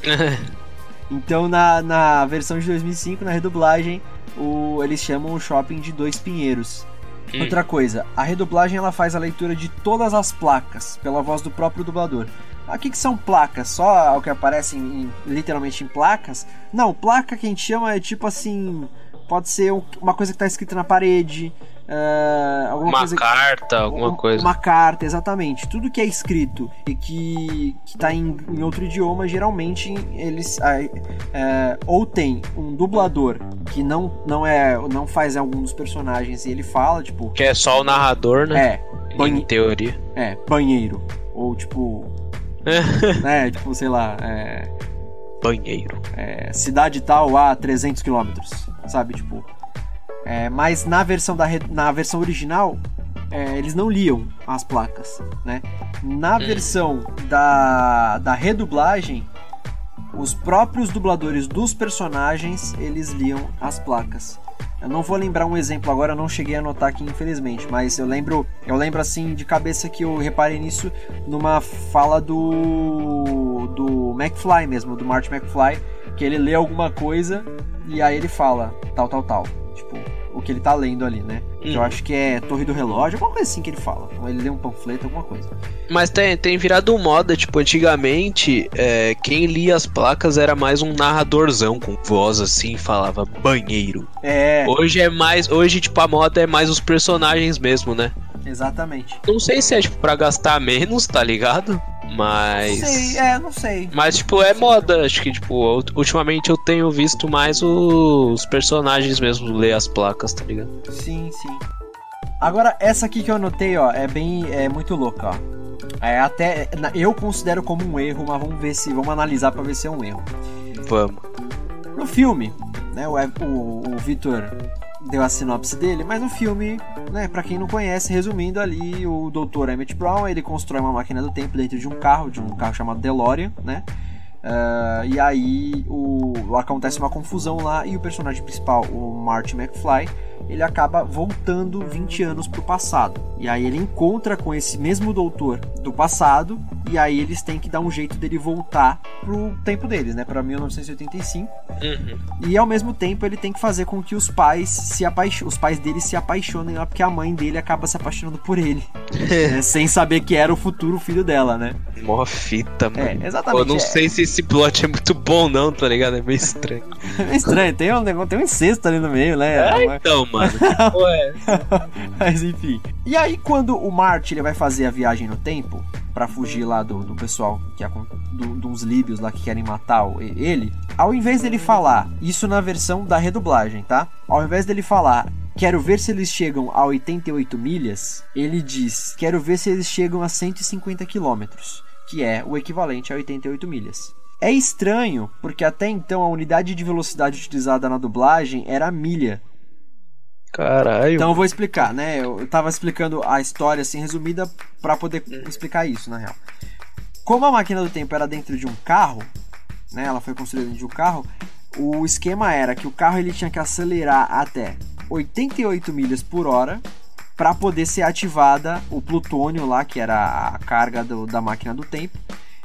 Então na, na versão de 2005, na redublagem, o, eles chamam o shopping de Dois Pinheiros. Hum. Outra coisa, a redublagem ela faz a leitura de todas as placas pela voz do próprio dublador. Ah, O que, que são placas? Só o que aparece em- literalmente em placas? Não, placa que a gente chama é tipo assim. Pode ser um- uma coisa que está escrita na parede, ah, alguma Uma coisa. carta, alguma um- coisa. Uma carta, exatamente. Tudo que é escrito e que, que tá em, em outro idioma, geralmente eles ah, é, ou tem um dublador que não, não é não faz algum dos personagens e ele fala, tipo, Que é só o narrador, né? é, Em banhe- teoria. é, banheiro. Ou tipo, né, tipo, sei lá, é, Banheiro. é, cidade tal a 300 km, sabe? Tipo, é, mas na versão, da, na versão original, é, eles não liam as placas, né? Na versão da, da redublagem, os próprios dubladores dos personagens, eles liam as placas. Eu não vou lembrar um exemplo agora, eu não cheguei a anotar aqui, infelizmente, mas eu lembro, eu lembro assim de cabeça que eu reparei nisso numa fala do do McFly mesmo, do Marty McFly, que ele lê alguma coisa e aí ele fala tal, tal, tal. Tipo, o que ele tá lendo ali, né? Que Eu Uhum. acho que é Torre do Relógio, alguma coisa assim que ele fala. Ou ele lê um panfleto, alguma coisa. Mas tem, tem virado moda, tipo, antigamente, é, quem lia as placas era mais um narradorzão com voz assim, falava banheiro. É, Hoje é mais. Hoje, tipo, a moda é mais os personagens mesmo, né? exatamente. Não sei se é, tipo, pra gastar menos, tá ligado? Mas. Sei, é, não sei. Mas, tipo, é moda. Acho que, tipo, ult- ultimamente eu tenho visto mais os personagens mesmo ler as placas, tá ligado? Sim, sim. Agora, essa aqui que eu anotei, ó, é bem. É muito louca, ó. É até. Eu considero como um erro, mas vamos ver se. Vamos analisar pra ver se é um erro. Vamos. No filme, né, o, o, o Vitor deu a sinopse dele, mas no filme, né, para quem não conhece, resumindo ali, o Dr. Emmett Brown, ele constrói uma máquina do tempo dentro de um carro, de um carro chamado DeLorean, né? Uh, e aí o, acontece uma confusão lá e o personagem principal, o Marty McFly, ele acaba voltando 20 anos pro passado. E aí ele encontra com esse mesmo doutor do passado e aí eles têm que dar um jeito dele voltar pro tempo deles, né, para 1985. Uhum. E ao mesmo tempo ele tem que fazer com que os pais se apaixonem, os pais dele se apaixonem lá porque a mãe dele acaba se apaixonando por ele, né, sem saber que era o futuro filho dela, né? Mó fita, mano. É, exatamente. Eu não é. sei se esse plot é muito bom não, tá ligado? É meio estranho. é meio estranho, tem um negócio, tem um incesto ali no meio, né? É, então, mano. Ué. Mas enfim. E aí quando o Marty ele vai fazer a viagem no tempo para fugir lá do, do pessoal que é do, de uns líbios lá que querem matar ele, ao invés dele falar isso na versão da redublagem, tá? Ao invés dele falar Quero ver se eles chegam a 88 milhas. Ele diz: Quero ver se eles chegam a 150 quilômetros, que é o equivalente a 88 milhas. É estranho, porque até então a unidade de velocidade utilizada na dublagem era a milha. Caralho. Então eu vou explicar, né? Eu tava explicando a história assim resumida para poder explicar isso, na real. Como a máquina do tempo era dentro de um carro, né? Ela foi construída dentro de um carro. O esquema era que o carro ele tinha que acelerar até 88 milhas por hora para poder ser ativada o plutônio lá, que era a carga do, da máquina do tempo.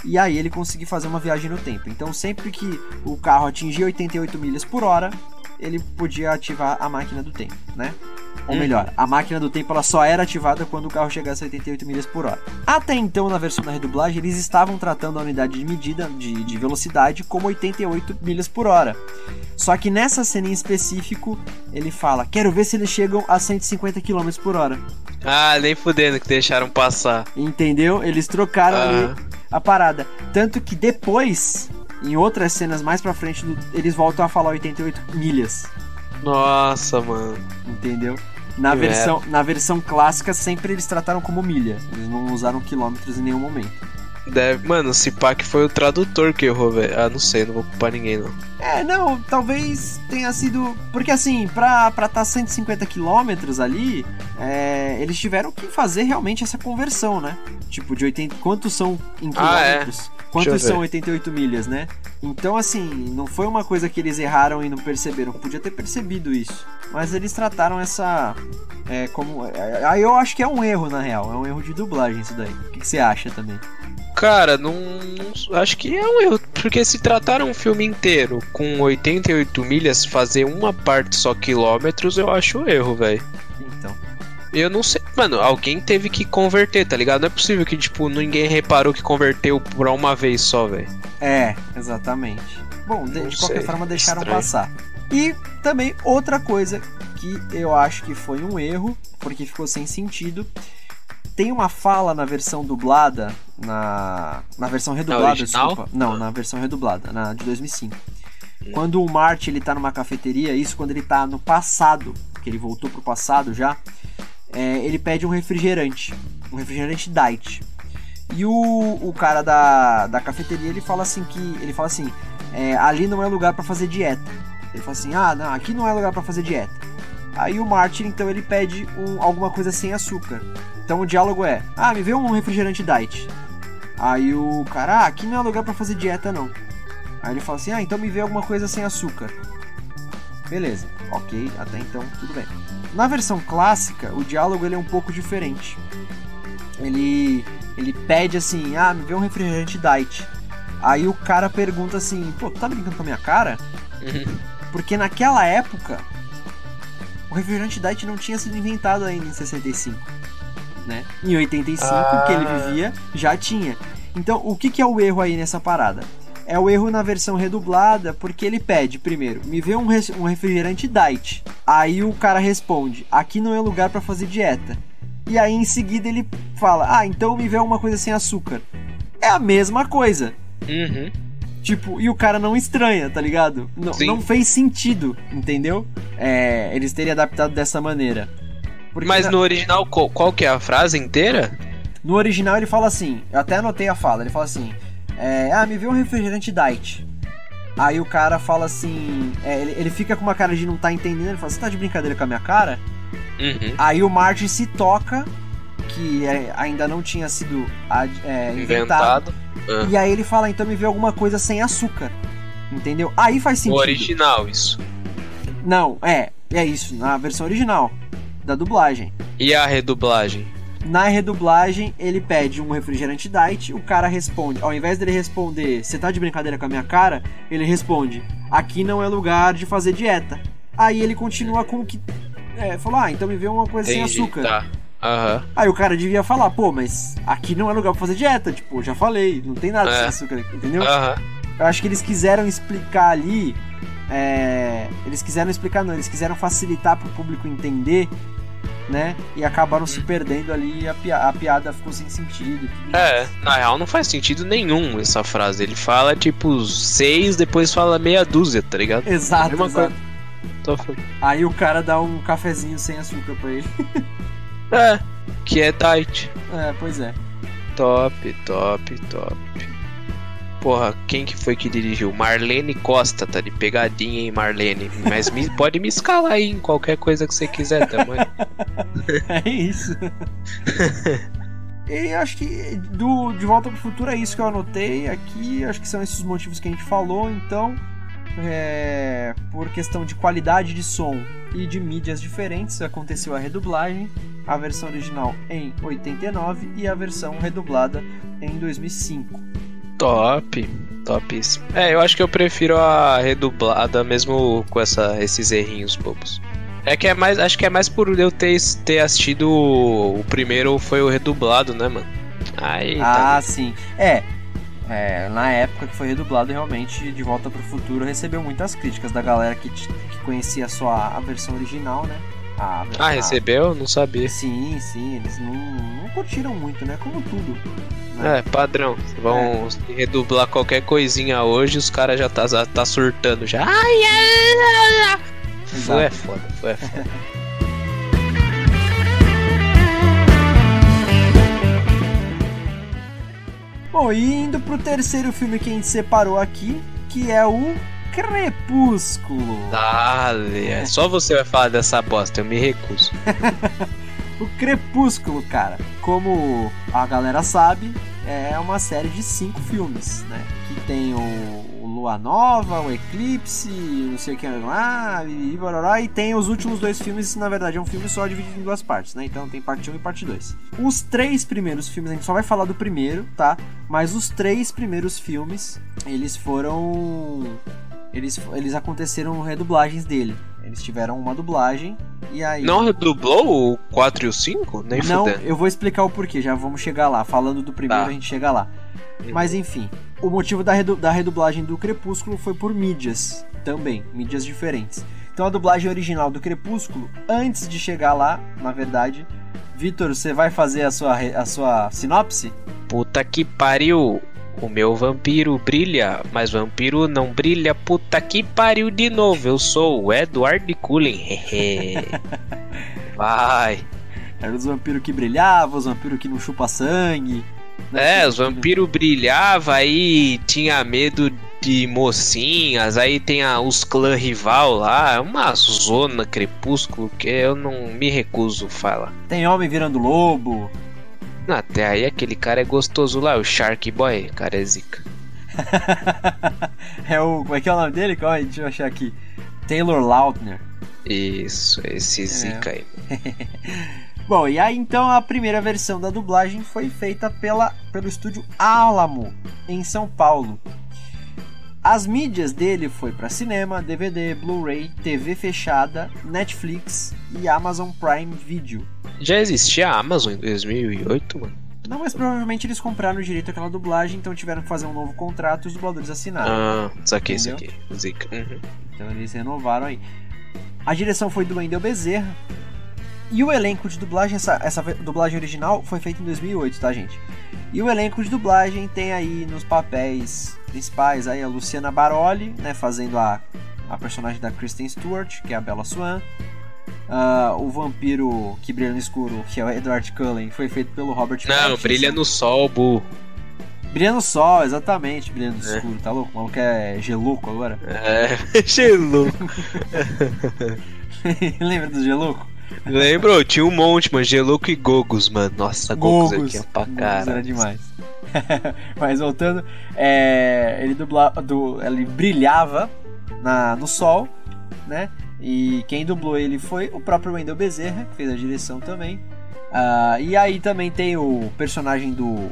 E aí ele conseguir fazer uma viagem no tempo. Então sempre que o carro atingia 88 milhas por hora, ele podia ativar a máquina do tempo, né? Ou Uhum. melhor, a máquina do tempo ela só era ativada quando o carro chegasse a 88 milhas por hora. Até então, na versão da redublagem, eles estavam tratando a unidade de medida de, de velocidade como 88 milhas por hora. Só que nessa cena em específico, ele fala: Quero ver se eles chegam a 150 km por hora. Ah, nem fudendo que deixaram passar. Entendeu? Eles trocaram Ah. ali a parada. Tanto que depois, em outras cenas mais pra frente, eles voltam a falar 88 milhas. Nossa, mano. Entendeu? Na Que versão, na versão clássica, sempre eles trataram como milha. Eles não usaram quilômetros em nenhum momento. Deve... Mano, se pá que foi o tradutor que errou, velho. Ah, não sei, não vou culpar ninguém, não. É, não, talvez tenha sido. Porque assim, pra estar tá 150 quilômetros ali, é, eles tiveram que fazer realmente essa conversão, né? Tipo, de 80. Quantos são em Ah, é. Quantos são ver. 88 milhas, né? Então, assim, não foi uma coisa que eles erraram e não perceberam. Podia ter percebido isso. Mas eles trataram essa. É, como. é, Aí eu acho que é um erro, na real. É um erro de dublagem isso daí. O que, que você acha também? Cara, não, não- Acho que é um erro. Porque se trataram um filme inteiro com 88 milhas, fazer uma parte só quilômetros, eu acho um erro, velho. Eu não sei. Mano, alguém teve que converter, tá ligado? Não é possível que, tipo, ninguém reparou que converteu pra uma vez só, velho. É, exatamente. Bom, de, de qualquer sei, forma deixaram estranho. passar. E também outra coisa que eu acho que foi um erro, porque ficou sem sentido. Tem uma fala na versão dublada, na, na versão redublada, desculpa. Não, na versão redublada, na de 2005. Quando o Marty ele tá numa cafeteria, isso quando ele tá no passado, que ele voltou pro passado já, é, ele pede um refrigerante, um refrigerante diet. E o, o cara da, da cafeteria ele fala assim que ele fala assim, é, ali não é lugar pra fazer dieta. Ele fala assim, ah, não, aqui não é lugar pra fazer dieta. Aí o Martin então ele pede um- alguma coisa sem açúcar. Então o diálogo é, ah, me vê um refrigerante diet. Aí o cara, ah, aqui não é lugar pra fazer dieta não. Aí ele fala assim, ah, então me vê alguma coisa sem açúcar. Beleza, ok, até então tudo bem. Na versão clássica, o diálogo ele é um pouco diferente. Ele ele pede assim, ah, me vê um refrigerante diet. Aí o cara pergunta assim, pô, tu tá brincando com a minha cara? Porque naquela época, o refrigerante diet não tinha sido inventado ainda em 65, né? Em 85, que ele Ah. vivia, já tinha. Então, o que, que é o erro aí nessa parada? É o erro na versão redublada, porque ele pede, primeiro, me vê um, um refrigerante diet. Aí o cara responde, aqui não é lugar pra fazer dieta. E aí em seguida ele fala, ah, então me vê uma coisa sem açúcar. É a mesma coisa. Uhum. Tipo, e o cara não estranha, tá ligado? Não, não fez sentido, entendeu? É, eles terem adaptado dessa maneira. Porque Mas na- no original, qual, qual que é a frase inteira? no original ele fala assim, eu até anotei a fala, ele fala assim, é, ah, me vê um refrigerante diet. Aí o cara fala assim. é, ele, ele fica com uma cara de não tá entendendo. Ele fala: Você tá de brincadeira com a minha cara? Uhum. Aí o Martin se toca, que é, ainda não tinha sido é, inventado. Inventado. Ah. E aí ele fala: Então me vê alguma coisa sem açúcar. Entendeu? Aí faz O sentido. original, isso. Não, é. É isso, na versão original da dublagem. E a redublagem? Na redublagem, ele pede um refrigerante diet, o cara responde, ao invés dele responder, você tá de brincadeira com a minha cara? Ele responde, aqui não é lugar de fazer dieta. Aí ele continua com o que. É, falou, ah, então me vê uma coisa sem Entendi, açúcar. Tá. Aham. Aí o cara devia falar, pô, mas aqui não é lugar pra fazer dieta, tipo, já falei, não tem nada É. sem açúcar, entendeu? Aham. Eu acho que eles quiseram explicar ali. é, eles quiseram explicar, não, eles quiseram facilitar pro público entender, né? E acabaram se perdendo ali e a, pia- a piada ficou sem sentido. É, na real não faz sentido nenhum essa frase. Ele fala tipo seis, depois fala meia dúzia, tá ligado? Exato, exato. Aí o cara dá um cafezinho sem açúcar pra ele. É, que é tight. É, pois é. Top, top, top. Porra, quem que foi que dirigiu? Marlene Costa, tá de pegadinha, hein, Marlene? Mas me- pode me escalar aí em qualquer coisa que você quiser, tamanho. É isso. e acho que do De Volta pro Futuro é isso que eu anotei aqui. Acho que são esses os motivos que a gente falou. Então, é, por questão de qualidade de som e de mídias diferentes, aconteceu a redublagem. A versão original em 89 e a versão redublada em 2005. Top, topíssimo. É, eu acho que eu prefiro a redublada mesmo com essa, esses errinhos bobos. É que é mais, acho que é mais por eu ter, ter assistido o, o primeiro foi o redublado, né, mano? Aí, tá. Ah, sim. É. é, na época que foi redublado, realmente, De Volta pro Futuro recebeu muitas críticas da galera que, que conhecia só a, a versão original, né? A, Ah, a- recebeu? Não sabia. Sim, sim, eles não, não curtiram muito, né? Como tudo. Né? É, padrão. Vão redublar qualquer coisinha hoje, os caras já tá, tá surtando já. Ai, ai, ai, ai. Foi é Exato. foda, foi é foda. Bom, e indo pro terceiro filme que a gente separou aqui, que é o Crepúsculo. Dale, é só você vai falar dessa bosta, eu me recuso. O Crepúsculo, cara, como a galera sabe, é uma série de cinco filmes, né? Que tem o, o Lua Nova, o Eclipse, não sei o que lá, e, barará, e tem os últimos dois filmes, na verdade é um filme só dividido em duas partes, né? Então tem parte 1 e parte 2. Os três primeiros filmes, a gente só vai falar do primeiro, tá? Mas os três primeiros filmes, eles foram. Eles, eles aconteceram redublagens dele. Eles tiveram uma dublagem e aí. Não redublou o 4 e o 5? Nem Não, fudendo. eu vou explicar o porquê, já vamos chegar lá. Falando do primeiro, Tá. a gente chega lá. Mas enfim, o motivo da, redu- da redublagem do Crepúsculo foi por mídias também, mídias diferentes. Então a dublagem original do Crepúsculo, antes de chegar lá, na verdade, Vitor, você vai fazer a sua, a sua sinopse? Puta que pariu. O meu vampiro brilha, mas vampiro não brilha. Puta que pariu de novo. Eu sou o Edward Cullen. Vai. Eram os vampiros que brilhavam, os vampiros que não chupa sangue. né? É, os vampiros brilhavam aí, tinha medo de mocinhas, aí tem a- os clã rival lá, é uma zona crepúsculo que eu não me recuso falar. Tem homem virando lobo. Até aí aquele cara é gostoso lá, o Shark Boy, cara é zica. é o. Como é que é o nome dele? Calma aí, deixa eu achar aqui. Taylor Lautner. Isso, esse zica aí. Bom, e aí então a primeira versão da dublagem foi feita pela, pelo estúdio Alamo, em São Paulo. As mídias dele foi para cinema, DVD, Blu-ray, TV fechada, Netflix e Amazon Prime Video. Já existia a Amazon em 2008, mano? Não, mas provavelmente eles compraram o direito àquela dublagem, então tiveram que fazer um novo contrato e os dubladores assinaram. Ah, saquei isso Entendeu? aqui. Zica. Uhum. Então eles renovaram aí. A direção foi do Wendel Bezerra. E o elenco de dublagem, essa, essa dublagem original foi feita em 2008, tá, gente? E o elenco de dublagem tem aí nos papéis principais aí a Luciana Baroli, né, fazendo a, a personagem da Kristen Stewart, que é a Bella Swan. Ah, o vampiro que brilha no escuro, que é o Edward Cullen, foi feito pelo Robert Não, Pattinson. brilha no sol, bu. Brilhando Sol, exatamente, Brilhando É. Escuro, tá louco? O maluco é gelouco agora. É, gelo. Lembra do gelouco? Lembrou? Tinha um monte, mano. Gelouco e Gogos, mano. Nossa, Gogos, Gogos. aqui é pra Gogos era caralho. demais. Mas voltando, é, ele dubla, do, ele brilhava na, no sol, né? E quem dublou ele foi o próprio Wendell Bezerra, que fez a direção também. Ah, e aí também tem o personagem do,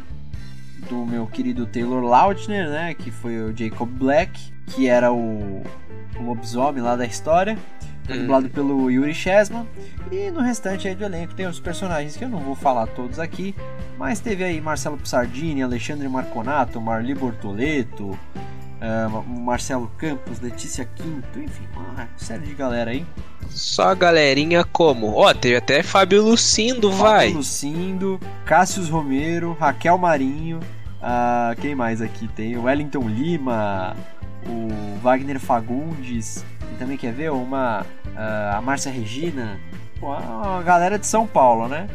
do meu querido Taylor Lautner, né? Que foi o Jacob Black, que era o, o lobisomem lá da história. Hum. dublado pelo Yuri Chesman. E no restante aí do elenco tem os personagens que eu não vou falar todos aqui. Mas teve aí Marcelo Pissardini, Alexandre Marconato, Marli Bortoleto, ah, Marcelo Campos, Letícia Quinto, enfim, uma série de galera aí. Só a galerinha como? Ó, teve até Fábio Lucindo, vai. Fábio Lucindo, Cássius Romero, Raquel Marinho, ah, quem mais aqui tem? O Wellington Lima, o Wagner Fagundes, e também quer ver uma ah, a Márcia Regina, Pô, uma galera de São Paulo, né?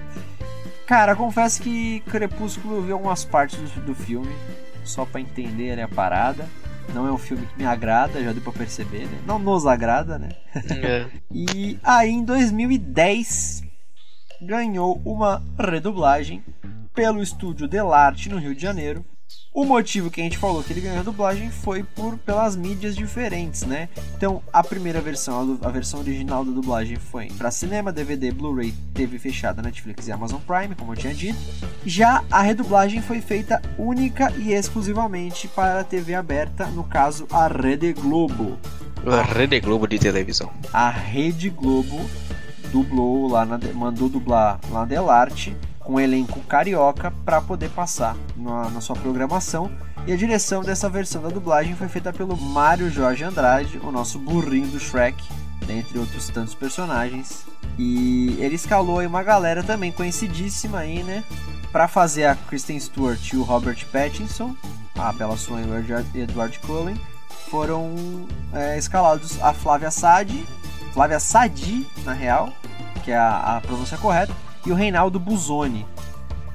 Cara, confesso que Crepúsculo eu vi algumas partes do, do filme, só pra entender né, a parada. Não é um filme que me agrada, já deu pra perceber, né? Não nos agrada, né? É. E aí em 2010 ganhou uma redublagem pelo estúdio Delarte no Rio de Janeiro. O motivo que a gente falou que ele ganhou a dublagem foi por pelas mídias diferentes, né? Então, a primeira versão, a, versão original da dublagem foi para cinema, DVD, Blu-ray, TV fechada, Netflix e Amazon Prime, como eu tinha dito. Já a redublagem foi feita única e exclusivamente para a TV aberta, no caso a Rede Globo. A Rede Globo de televisão. A Rede Globo dublou lá, na, mandou dublar lá na Delarte com elenco carioca para poder passar na, na sua programação. E a direção dessa versão da dublagem foi feita pelo Mário Jorge Andrade, o nosso burrinho do Shrek, dentre outros tantos personagens. E ele escalou aí uma galera também conhecidíssima aí, né? Para fazer a Kristen Stewart e o Robert Pattinson, a aí o Edward- Edward Cullen, foram é, escalados a Flávia Sadi, Flávia Sadi, na real, que é a, a pronúncia correta, e o Reinaldo Buzoni.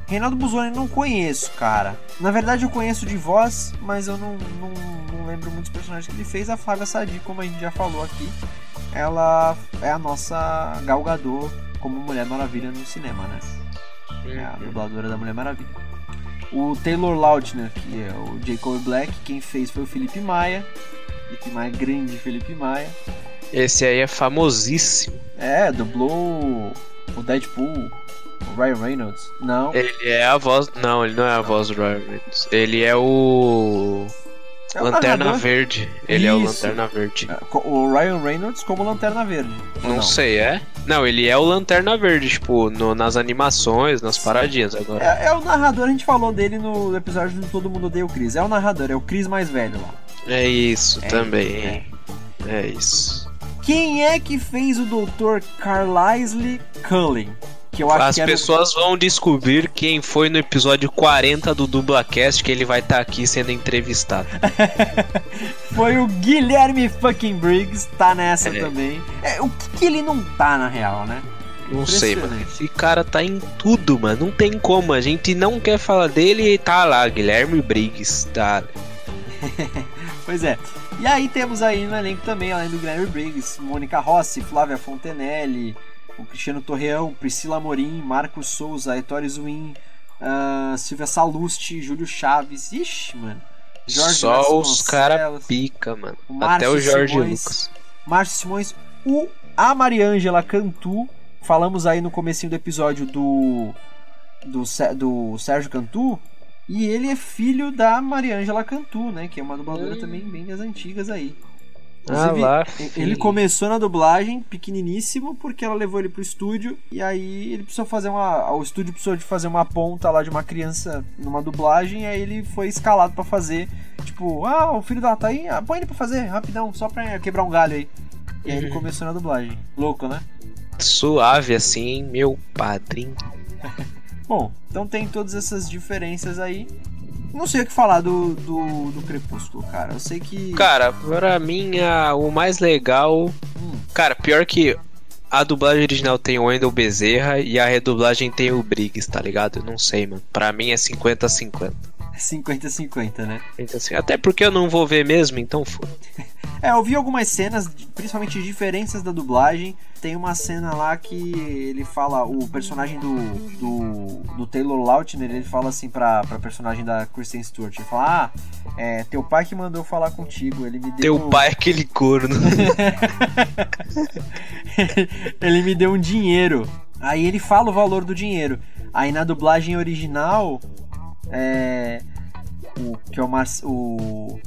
Reinaldo Buzoni eu não conheço, cara. Na verdade eu conheço de voz, mas eu não, não, não lembro muitos personagens que ele fez. A Flávia Sadi, como a gente já falou aqui, ela é a nossa Gal Gadot como Mulher Maravilha no cinema, né? É a dubladora da Mulher Maravilha. O Taylor Lautner, que é o Jacob Black, quem fez foi o Felipe Maia. Felipe Maia, grande Felipe Maia. Esse aí é famosíssimo. É, dublou o Deadpool, o Ryan Reynolds. Não, Ele é a voz. Não, ele não é a voz do Ryan Reynolds. Ele é o. é o Lanterna narrador. Verde. Ele é o Isso. Lanterna Verde. É, O Ryan Reynolds como Lanterna Verde. ou Não, sei, é? Não, ele é o Lanterna Verde, tipo, no- nas animações, nas paradinhas agora. É, é o narrador, a gente falou dele no episódio do Todo Mundo Odeia o Chris. É o narrador, é o Chris mais velho lá. É, isso É, também. É. isso. Quem é que fez o Dr. Carlisle Cullen? Que eu acho As que era pessoas vão descobrir quem foi no episódio 40 do Dublacast que ele vai estar aqui sendo entrevistado. Foi o Guilherme fucking Briggs, tá nessa É. também. É, o que, que ele não tá, na real, né? Não sei, mano. Esse cara tá em tudo, mano. Não tem como. A gente não quer falar dele e tá lá, Guilherme Briggs. Tá. Pois é. E aí temos aí no elenco também, além do Guilherme Briggs, Mônica Rossi, Flávia Fontenelle, o Cristiano Torreão, Priscila Amorim, Marcos Souza, Ettore Zuin, ah, Silvia Salusti, Júlio Chaves. Ixi, mano. Jorge Só os Vasconcelos, cara pica, mano. o Até o Jorge Simões. Lucas. Márcio Simões, o, a Mariângela Cantu. Falamos aí no comecinho do episódio do, do, do Sérgio Cantu. E ele é filho da Mariângela Cantu, né? Que é uma dubladora Hum. também bem das antigas aí. Ah Inclusive, lá, ele começou na dublagem pequeniníssimo porque ela levou ele pro estúdio e aí ele precisou fazer uma o estúdio precisou de fazer uma ponta lá de uma criança numa dublagem e aí ele foi escalado pra fazer tipo ah o filho dela tá aí ah, põe ele pra fazer rapidão só pra quebrar um galho aí e aí ele Uhum. começou na dublagem louco né Suave assim, meu padrinho. bom então tem todas essas diferenças aí não sei o que falar do, do, do Crepúsculo cara eu sei que Cara, pra mim, a- o mais legal. Hum. Cara, pior que a dublagem original tem o Wendel Bezerra e a redublagem tem o Briggs, tá ligado? Eu não sei, mano. Pra mim é 50-50. 50-50, né? Até porque eu não vou ver mesmo, então foda. É, eu vi algumas cenas, principalmente diferenças da dublagem. Tem uma cena lá que ele fala, o personagem do, do, do Taylor Lautner, ele fala assim pra, pra personagem da Kristen Stewart, ele fala, ah, é, teu pai que mandou falar contigo, ele me deu... Teu pai é aquele corno. ele me deu um dinheiro. Aí ele fala o valor do dinheiro. Aí na dublagem original, é, o que é o, Mar, o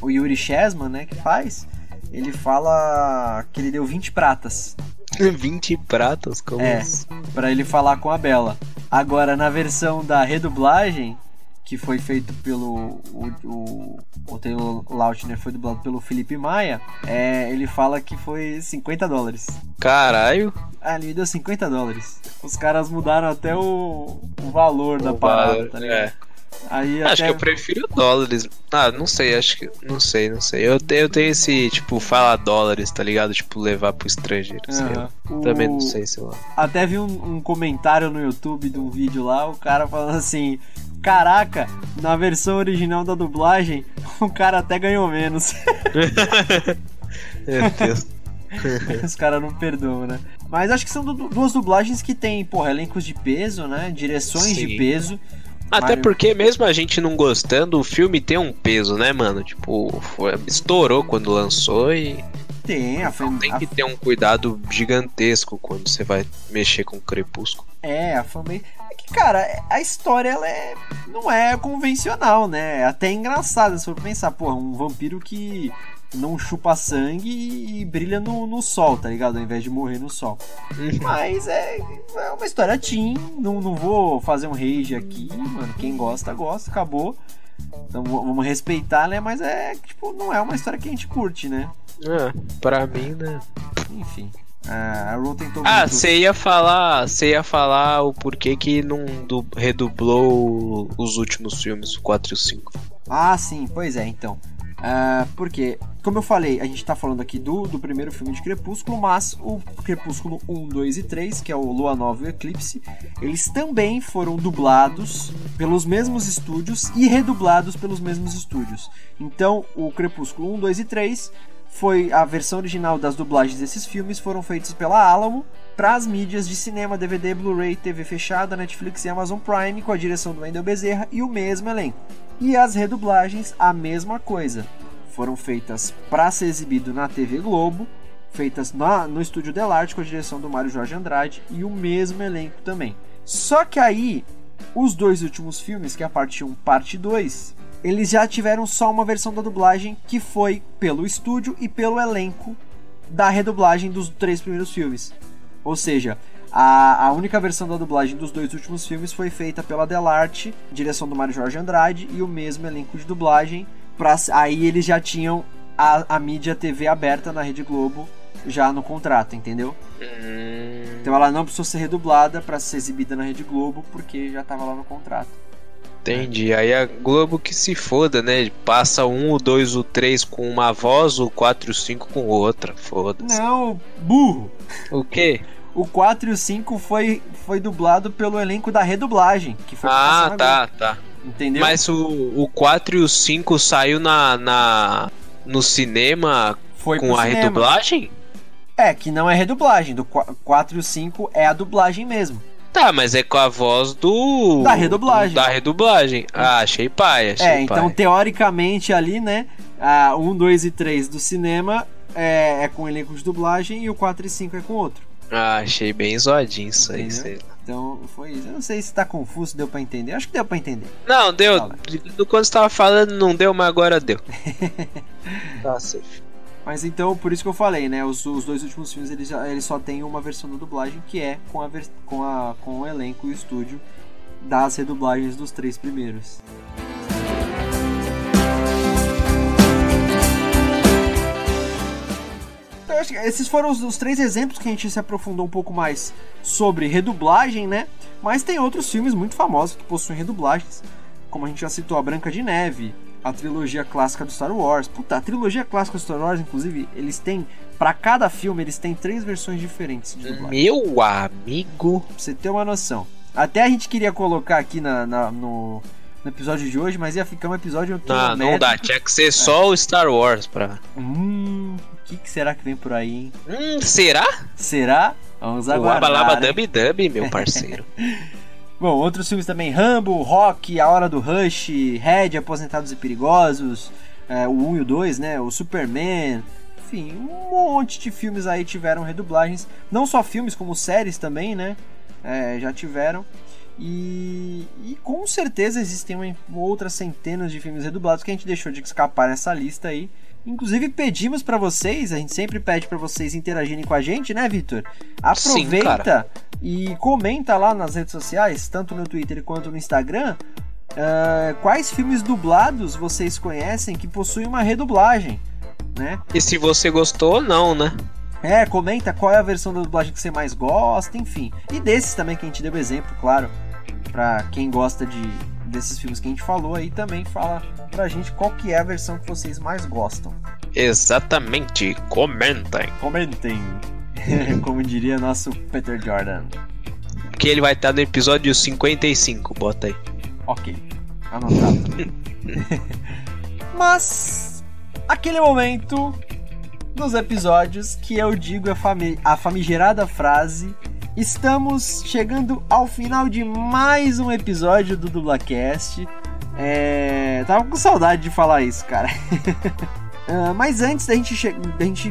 o Yuri Chesman, né, que faz, ele fala que ele deu 20 pratas. 20 pratas? Como é, assim? pra ele falar com a Bela. Agora, na versão da redublagem, que foi feito pelo. O, o, o Taylor Lautner foi dublado pelo Felipe Maia, é, ele fala que foi 50 dólares. Caralho. Ah, ele me deu 50 dólares. Os caras mudaram até o, o valor O da parada, valor, tá ligado? é. Aí Acho até- que eu prefiro dólares. Ah, não sei, acho que. Não sei, não sei. Eu, te- eu tenho esse, tipo, falar dólares, tá ligado? Tipo, levar pro estrangeiro. lá. Aham. Também O- não sei, sei lá. Até vi um, um comentário no YouTube de um vídeo lá, o cara falando assim: Caraca, na versão original da dublagem, o cara até ganhou menos. Meu Deus. Os caras não perdoam, né? Mas acho que são du- duas dublagens que tem, porra, elencos de peso, né? Direções de Sim. peso. Até Mario- porque, mesmo a gente não gostando, o filme tem um peso, né, mano? Tipo, foi- estourou quando lançou e Tem, a, fan, tem que ter um cuidado gigantesco quando você vai mexer com o Crepúsculo. É, a fanbase. É que, cara, a história ela é, não é convencional, né? É até engraçado se for pensar, porra, um vampiro que não chupa sangue e, brilha no, no sol, tá ligado? Ao invés de morrer no sol. Mas é, é uma história teen, não, não vou fazer um rage aqui, mano. Quem gosta, gosta, acabou. Então vamos respeitar, né? Mas é, tipo, não é uma história que a gente curte, né? Ah, pra mim, né? Enfim. A a Rotten Tomatoes... Ah, você ia falar, você ia falar o porquê que não du- redublou os últimos filmes, o 4 e o 5. Ah, sim, pois é, então. Ah, porque, como eu falei, a gente tá falando aqui do, do primeiro filme de Crepúsculo, mas o Crepúsculo 1, 2 e 3, que é o Lua Nova e o Eclipse, eles também foram dublados pelos mesmos estúdios e redublados pelos mesmos estúdios. Então, o Crepúsculo 1, 2 e 3 foi a versão original das dublagens desses filmes foram feitos pela Alamo para as mídias de cinema, DVD, Blu-ray, TV fechada, Netflix e Amazon Prime, com a direção do Wendell Bezerra e o mesmo elenco. E as redublagens, a mesma coisa. Foram feitas para ser exibido na TV Globo, feitas na- no estúdio Delarte com a direção do Mário Jorge Andrade e o mesmo elenco também. Só que aí, os dois últimos filmes, que é a parte 1 parte 2, eles já tiveram só uma versão da dublagem que foi pelo estúdio e pelo elenco da redublagem dos três primeiros filmes. Ou seja, a, a única versão da dublagem dos dois últimos filmes foi feita pela Delarte, direção do Mário Jorge Andrade e o mesmo elenco de dublagem. Pra, aí eles já tinham a, a mídia TV aberta na Rede Globo já no contrato, entendeu? Hum, Então ela não precisou ser redublada para ser exibida na Rede Globo porque já estava lá no contrato. Entendi. Aí a Globo que se foda, né? Passa um, o 2, o 3 com uma voz, o 4 e o 5 com outra. Foda-se. Não, burro! O quê? O 4 e o 5 foi, foi dublado pelo elenco da redublagem, que foi Ah, tá, tá. Entendeu? Mas o, o 4 e o 5 saiu na, na, no cinema foi com a cinema. redublagem? É, que não é redublagem. Do 4 e o 5 é a dublagem mesmo. Tá, mas é com a voz do. Da redublagem. Da redublagem. Ah, achei pai, achei é, pai. então teoricamente ali, né? A 1, 2 e 3 do cinema é, é com elenco de dublagem e o 4 e 5 é com outro. Ah, achei bem zoadinho isso aí, sei lá. Então foi isso. Eu não sei se tá confuso, deu pra entender. Acho que deu pra entender. Não, deu. Fala. Do quando você tava falando, não deu, mas agora deu. tá safe. Mas então, por isso que eu falei, né? Os, os dois últimos filmes eles, eles só têm uma versão da dublagem que é com, a com, a, com o elenco e o estúdio das redublagens dos três primeiros. Então, acho que esses foram os, os três exemplos que a gente se aprofundou um pouco mais sobre redublagem, né? Mas tem outros filmes muito famosos que possuem redublagens, como a gente já citou a Branca de Neve, a trilogia clássica do Star Wars. Puta, a trilogia clássica do Star Wars, inclusive, eles têm, Pra cada filme, eles têm três versões diferentes de dublagem. Meu amigo. Pra você ter uma noção. Até a gente queria colocar aqui na, na- no, no episódio de hoje, mas ia ficar um episódio Não, não dá, tinha que ser só o Star Wars pra. Hum, o que, que será que vem por aí, hein? Hum, será? Será? Vamos O aguardar. Abalaba né? Dub Dub, meu parceiro. Bom, outros filmes também, Rambo, Rock, A Hora do Rush, Red, Aposentados e Perigosos, é, o 1 e o 2, né, o Superman, enfim, um monte de filmes aí tiveram redublagens, não só filmes, como séries também, né, é, já tiveram, e, e com certeza existem outras centenas de filmes redublados que a gente deixou de escapar nessa lista aí, Inclusive pedimos pra vocês, a gente sempre pede pra vocês interagirem com a gente, né, Vitor? Sim, Aproveita cara. e comenta lá nas redes sociais, tanto no Twitter quanto no Instagram, ah, quais filmes dublados vocês conhecem que possuem uma redublagem, né? E se você gostou ou não, né? É, comenta qual é a versão da dublagem que você mais gosta, enfim. E desses também que a gente deu exemplo, claro, pra quem gosta de desses filmes que a gente falou aí também fala pra gente qual que é a versão que vocês mais gostam. Exatamente, comentem. Comentem. Como diria nosso Peter Jordan. Que ele vai estar no episódio 55, bota aí. Ok, anotado. Mas, aquele momento nos episódios que eu digo a, fami a famigerada frase: Estamos chegando ao final de mais um episódio do Dublacast. É... Tava com saudade de falar isso, cara. Ah, mas antes da gente, che- da gente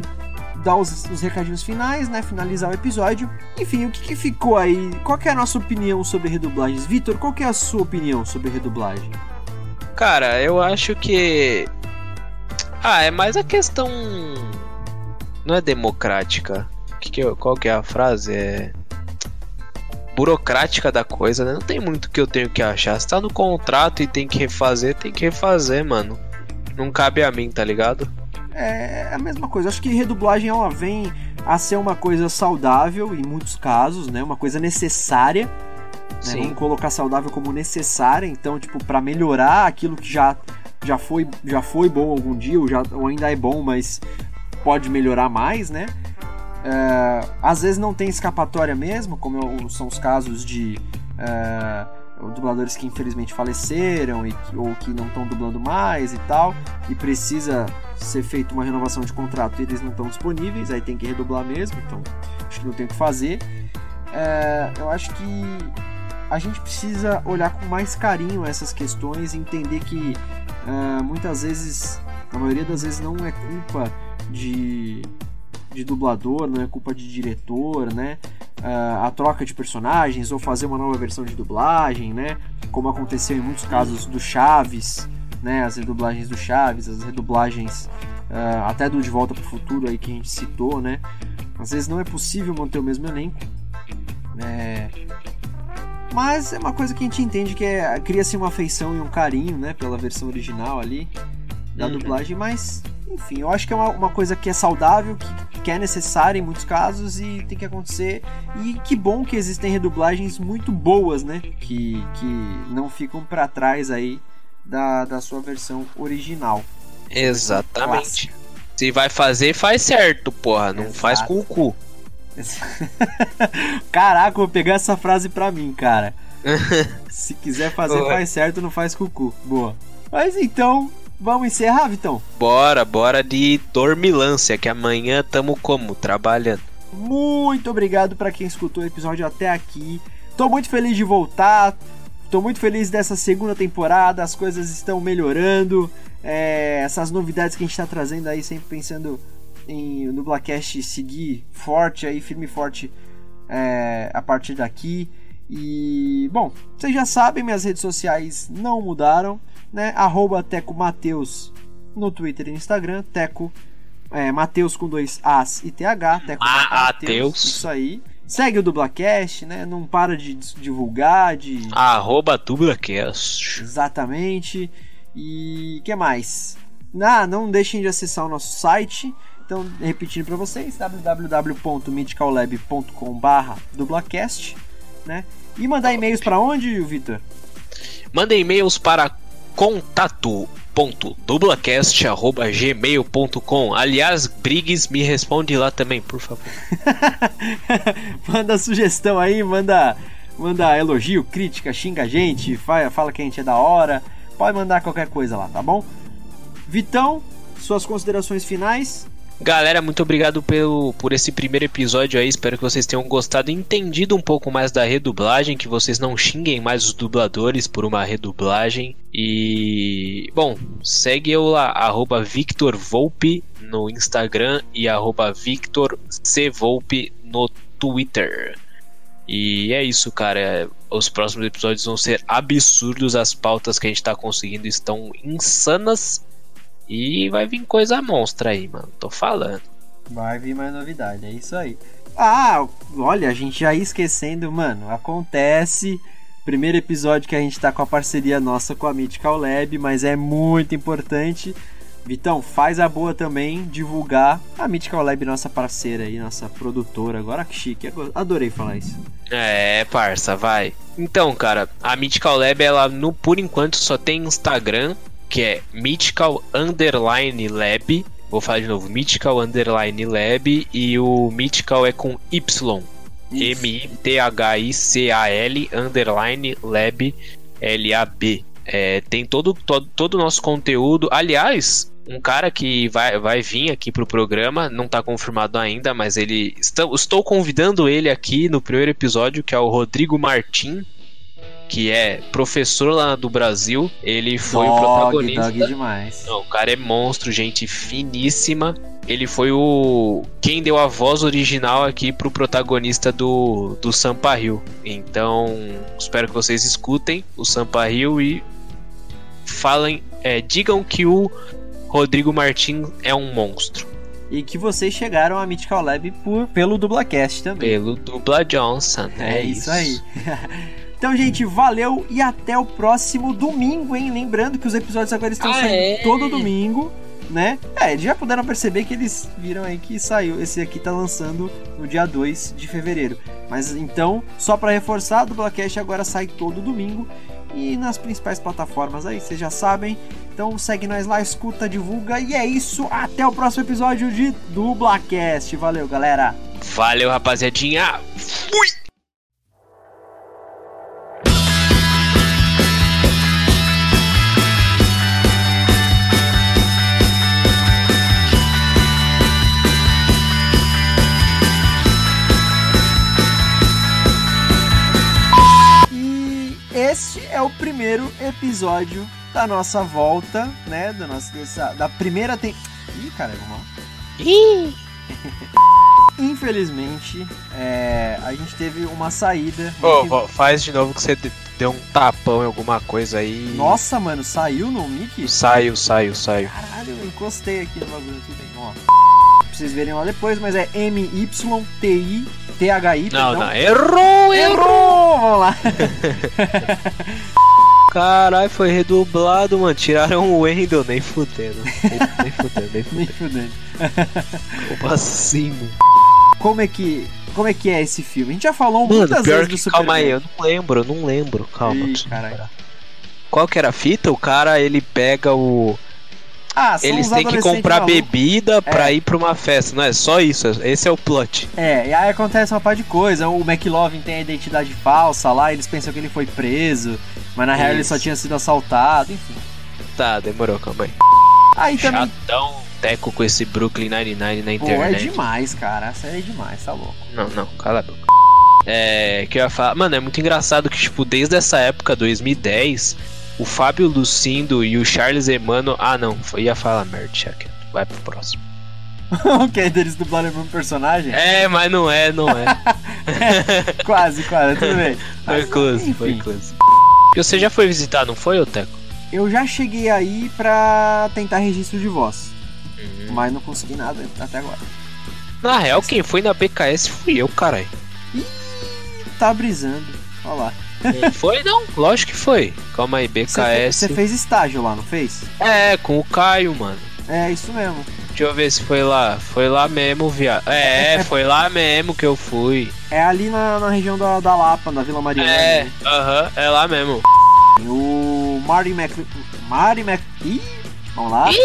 dar os, os recadinhos finais, né? Finalizar o episódio. Enfim, o que, que ficou aí? Qual é a nossa opinião sobre redublagens? Vitor, qual é a sua opinião sobre redublagem? Cara, eu acho que. Ah, é mais a questão. Não é democrática. Que que eu- Qual que é a frase? É. Burocrática da coisa, né? Não tem muito que eu tenho que achar. Se tá no contrato e tem que refazer, tem que refazer, mano. Não cabe a mim, tá ligado? É a mesma coisa. Acho que redublagem ela vem a ser uma coisa saudável em muitos casos, né? Uma coisa necessária. Né? Vamos colocar saudável como necessária. Então, tipo, para melhorar aquilo que já, já, foi, já foi bom algum dia, ou, já, ou ainda é bom, mas pode melhorar mais, né? É, às vezes não tem escapatória mesmo, como são os casos de é, dubladores que infelizmente faleceram e ou que não estão dublando mais e tal, e precisa ser feita uma renovação de contrato e eles não estão disponíveis, aí tem que redublar mesmo, então acho que não tem o que fazer. É, eu acho que a gente precisa olhar com mais carinho essas questões e entender que muitas vezes, na maioria das vezes, não é culpa de, de dublador, não é culpa de diretor, né? Ah, a troca de personagens ou fazer uma nova versão de dublagem, né? Como aconteceu em muitos casos do Chaves, né? As redublagens do Chaves, as redublagens ah, até do De Volta para o Futuro aí que a gente citou, né? Às vezes não é possível manter o mesmo elenco, né? Mas é uma coisa que a gente entende que é, cria-se uma afeição e um carinho, né? Pela versão original ali da Uhum. dublagem, mas enfim, eu acho que é uma, uma coisa que é saudável, que, que é necessária em muitos casos e tem que acontecer. E que bom que existem redublagens muito boas, né? Que, que não ficam pra trás aí da, da sua versão original. Exatamente. Se vai fazer, faz certo, porra. Não Exato. faz com o cu. Caraca, vou pegar essa frase pra mim, cara. Se quiser fazer, Boa. faz certo, não faz cucu. Boa. Mas então, vamos encerrar, Vitão? Bora, bora de dormilância, que amanhã tamo como? Trabalhando. Muito obrigado pra quem escutou o episódio até aqui. Tô muito feliz de voltar. Tô muito feliz dessa segunda temporada. As coisas estão melhorando. É, essas novidades que a gente tá trazendo aí, sempre pensando em no Blackcast seguir forte aí, firme e forte é, a partir daqui. E bom, vocês já sabem, minhas redes sociais não mudaram, né? Arroba Teco Mateus no Twitter e no Instagram, Teco é, Mateus com dois As e TH, Teco Mateus. Isso aí. Segue o Dublacast, né? Não para de divulgar, de. Arroba Dublacast. Exatamente. E que mais? Ah, não deixem de acessar o nosso site. Então, repetindo para vocês, www.medicallab.com/barra dublacast, né? E mandar e-mails para onde, Vitor? Manda e-mails para contato.dublacast.gmail.com Aliás, Briggs me responde lá também, por favor. manda sugestão aí, manda Manda elogio, crítica, xinga a gente, fa- fala que a gente é da hora. Pode mandar qualquer coisa lá, tá bom? Vitão, suas considerações finais. Galera, muito obrigado pelo, por esse primeiro episódio aí. Espero que vocês tenham gostado e entendido um pouco mais da redublagem. Que vocês não xinguem mais os dubladores por uma redublagem. E. Bom, segue eu lá, arroba no Instagram e arroba no Twitter. E é isso, cara. Os próximos episódios vão ser absurdos. As pautas que a gente tá conseguindo estão insanas. E vai vir coisa monstra aí, mano. Tô falando. Vai vir mais novidade, é isso aí. Ah, olha, a gente já ia esquecendo, mano. Acontece. Primeiro episódio que a gente tá com a parceria nossa com a Mythical Lab, mas é muito importante. Vitão, faz a boa também divulgar a Mythical Lab, nossa parceira aí, nossa produtora. Agora que chique, adorei falar isso. É, parça, vai. Então, cara, a Mythical Lab, ela no, por enquanto só tem Instagram, que é Mythical Underline Lab. Vou falar de novo, Mythical Underline Lab e o Mythical é com Y. M-I-T-H-I-C-A-L underline Lab L-A-B. É, tem todo, todo, todo o nosso conteúdo. Aliás, um cara que vai, vai vir aqui pro programa, não tá confirmado ainda, mas ele. Estou, estou convidando ele aqui no primeiro episódio, que é o Rodrigo Martim, que é professor lá do Brasil. Ele foi dog, o protagonista. Dog demais. Não, o cara é monstro, gente finíssima. Ele foi o. Quem deu a voz original aqui pro protagonista do, do Sampa Hill. Então, espero que vocês escutem o Sampa Hill e falem. É, digam que o Rodrigo Martins é um monstro. E que vocês chegaram à Mythical Lab por, pelo Dublacast também. Pelo Dubla Johnson. É, É isso aí. Então, gente, valeu e até o próximo domingo, hein? Lembrando que os episódios agora estão Ah, saindo é? todo domingo, né? É, eles já puderam perceber que eles viram aí que saiu. Esse aqui tá lançando no dia 2 de fevereiro. Mas então, só pra reforçar, o Dublacast agora sai todo domingo e nas principais plataformas aí, vocês já sabem. Então segue nós lá, escuta, divulga e é isso. Até o próximo episódio de Dublacast. Valeu, galera. Valeu, rapaziadinha. Fui! Este é o primeiro episódio da nossa volta, né? Da nossa dessa, da primeira tem. Ih, cara, vamos lá. Ih, Infelizmente, é, a gente teve uma saída. Ô, ô, faz de novo que você de- deu um tapão em alguma coisa aí. Nossa, mano, saiu no mic? Saiu, saiu, saiu. Caralho, eu encostei aqui no bagulho, tudo bem, ó. Pra vocês verem lá depois, mas é M-Y-T-I-T-H-I. Não, perdão. não, errou, errou! Errou! Vamos lá. Caralho, foi redublado, mano. Tiraram o Wendel, nem fudendo. Nem, nem fudendo, nem Nem fudendo. fudendo. Como assim, mano? Como é que. Como é que é esse filme? A gente já falou Mano, muitas pior vezes do. Calma aí, eu não lembro, eu não lembro. Calma. Ih. Qual que era a fita? O cara, ele pega o. Ah, Eles têm que comprar malucos. bebida pra É. ir pra uma festa, não é? Só isso, esse é o plot. É, e aí acontece uma par de coisa. O McLovin tem a identidade falsa lá, eles pensam que ele foi preso, mas na real ele só Isso. tinha sido assaltado, enfim. Tá, demorou, calma aí. Aí também. Chatão, teco com esse Brooklyn Nine-Nine na Pô, é internet. demais, cara. Essa é demais, tá louco. Não, não, cala a boca. É, que eu ia falar. Mano, é muito engraçado que, tipo, desde essa época, 2010, o Fábio Lucindo e o Charles Emmanuel. Ah, não, foi, ia falar merda, Chuck. Vai pro próximo. o que? Deles dublarem o mesmo personagem? É, mas não é, não é. Quase, quase, tudo bem. Foi Mas, close, foi close. E você já foi visitar, não foi, Teco? Eu já cheguei aí pra tentar registro de voz, Uhum. mas não consegui nada até agora. Na real, quem foi na BKS fui eu, caralho. Tá brisando. Olha lá. Foi, não? Lógico que foi. Calma aí, BKS. Você fez estágio lá, não fez? É, com o Caio, mano. É, isso mesmo. Deixa eu ver se foi lá. Foi lá mesmo, viado. É, foi lá mesmo que eu fui. É ali na, na região da, da Lapa, da Vila Mariana. É, né? aham, é lá mesmo. O Marty Mac... Marty Mac... Ih, vamos lá.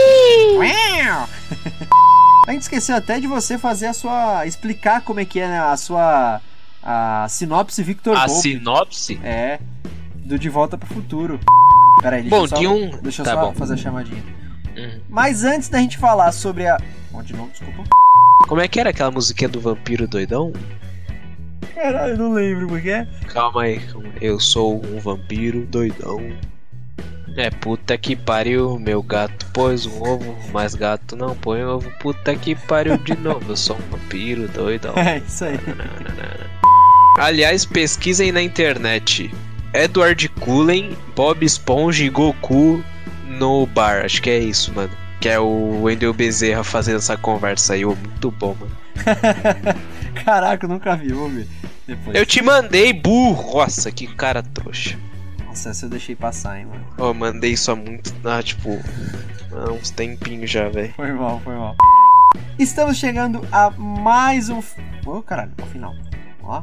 A gente esqueceu até de você fazer a sua... Explicar como é que é né, a sua... a sinopse Victor A Volpe. sinopse? É, do De Volta pro Futuro. Peraí, deixa Bom, eu só, tinha um- deixa eu tá só bom. fazer a chamadinha. Hum. Mas antes da gente falar sobre a... Bom, de novo, desculpa. Como é que era aquela musiquinha do vampiro doidão? Caralho, eu não lembro porque é. Calma aí, calma aí. Eu sou um vampiro doidão. É, puta que pariu, meu gato pôs um ovo, mas gato não põe ovo. Puta que pariu de novo, eu sou um vampiro doidão. É, isso aí. Aliás, pesquisem na internet. Edward Cullen, Bob Esponja e Goku no bar. Acho que é isso, mano. Que é o Wendel Bezerra fazendo essa conversa aí. Ô, muito bom, mano. Caraca, nunca vi, vou ver. Depois. Eu te mandei, burro! Nossa, que cara trouxa. Nossa, essa eu deixei passar, hein, mano. Ó, mandei isso há muito. Ah, tipo. Há uns tempinhos já, velho. Foi mal, foi mal. Estamos chegando a mais um. Ô, oh, caralho, ao final. Ó.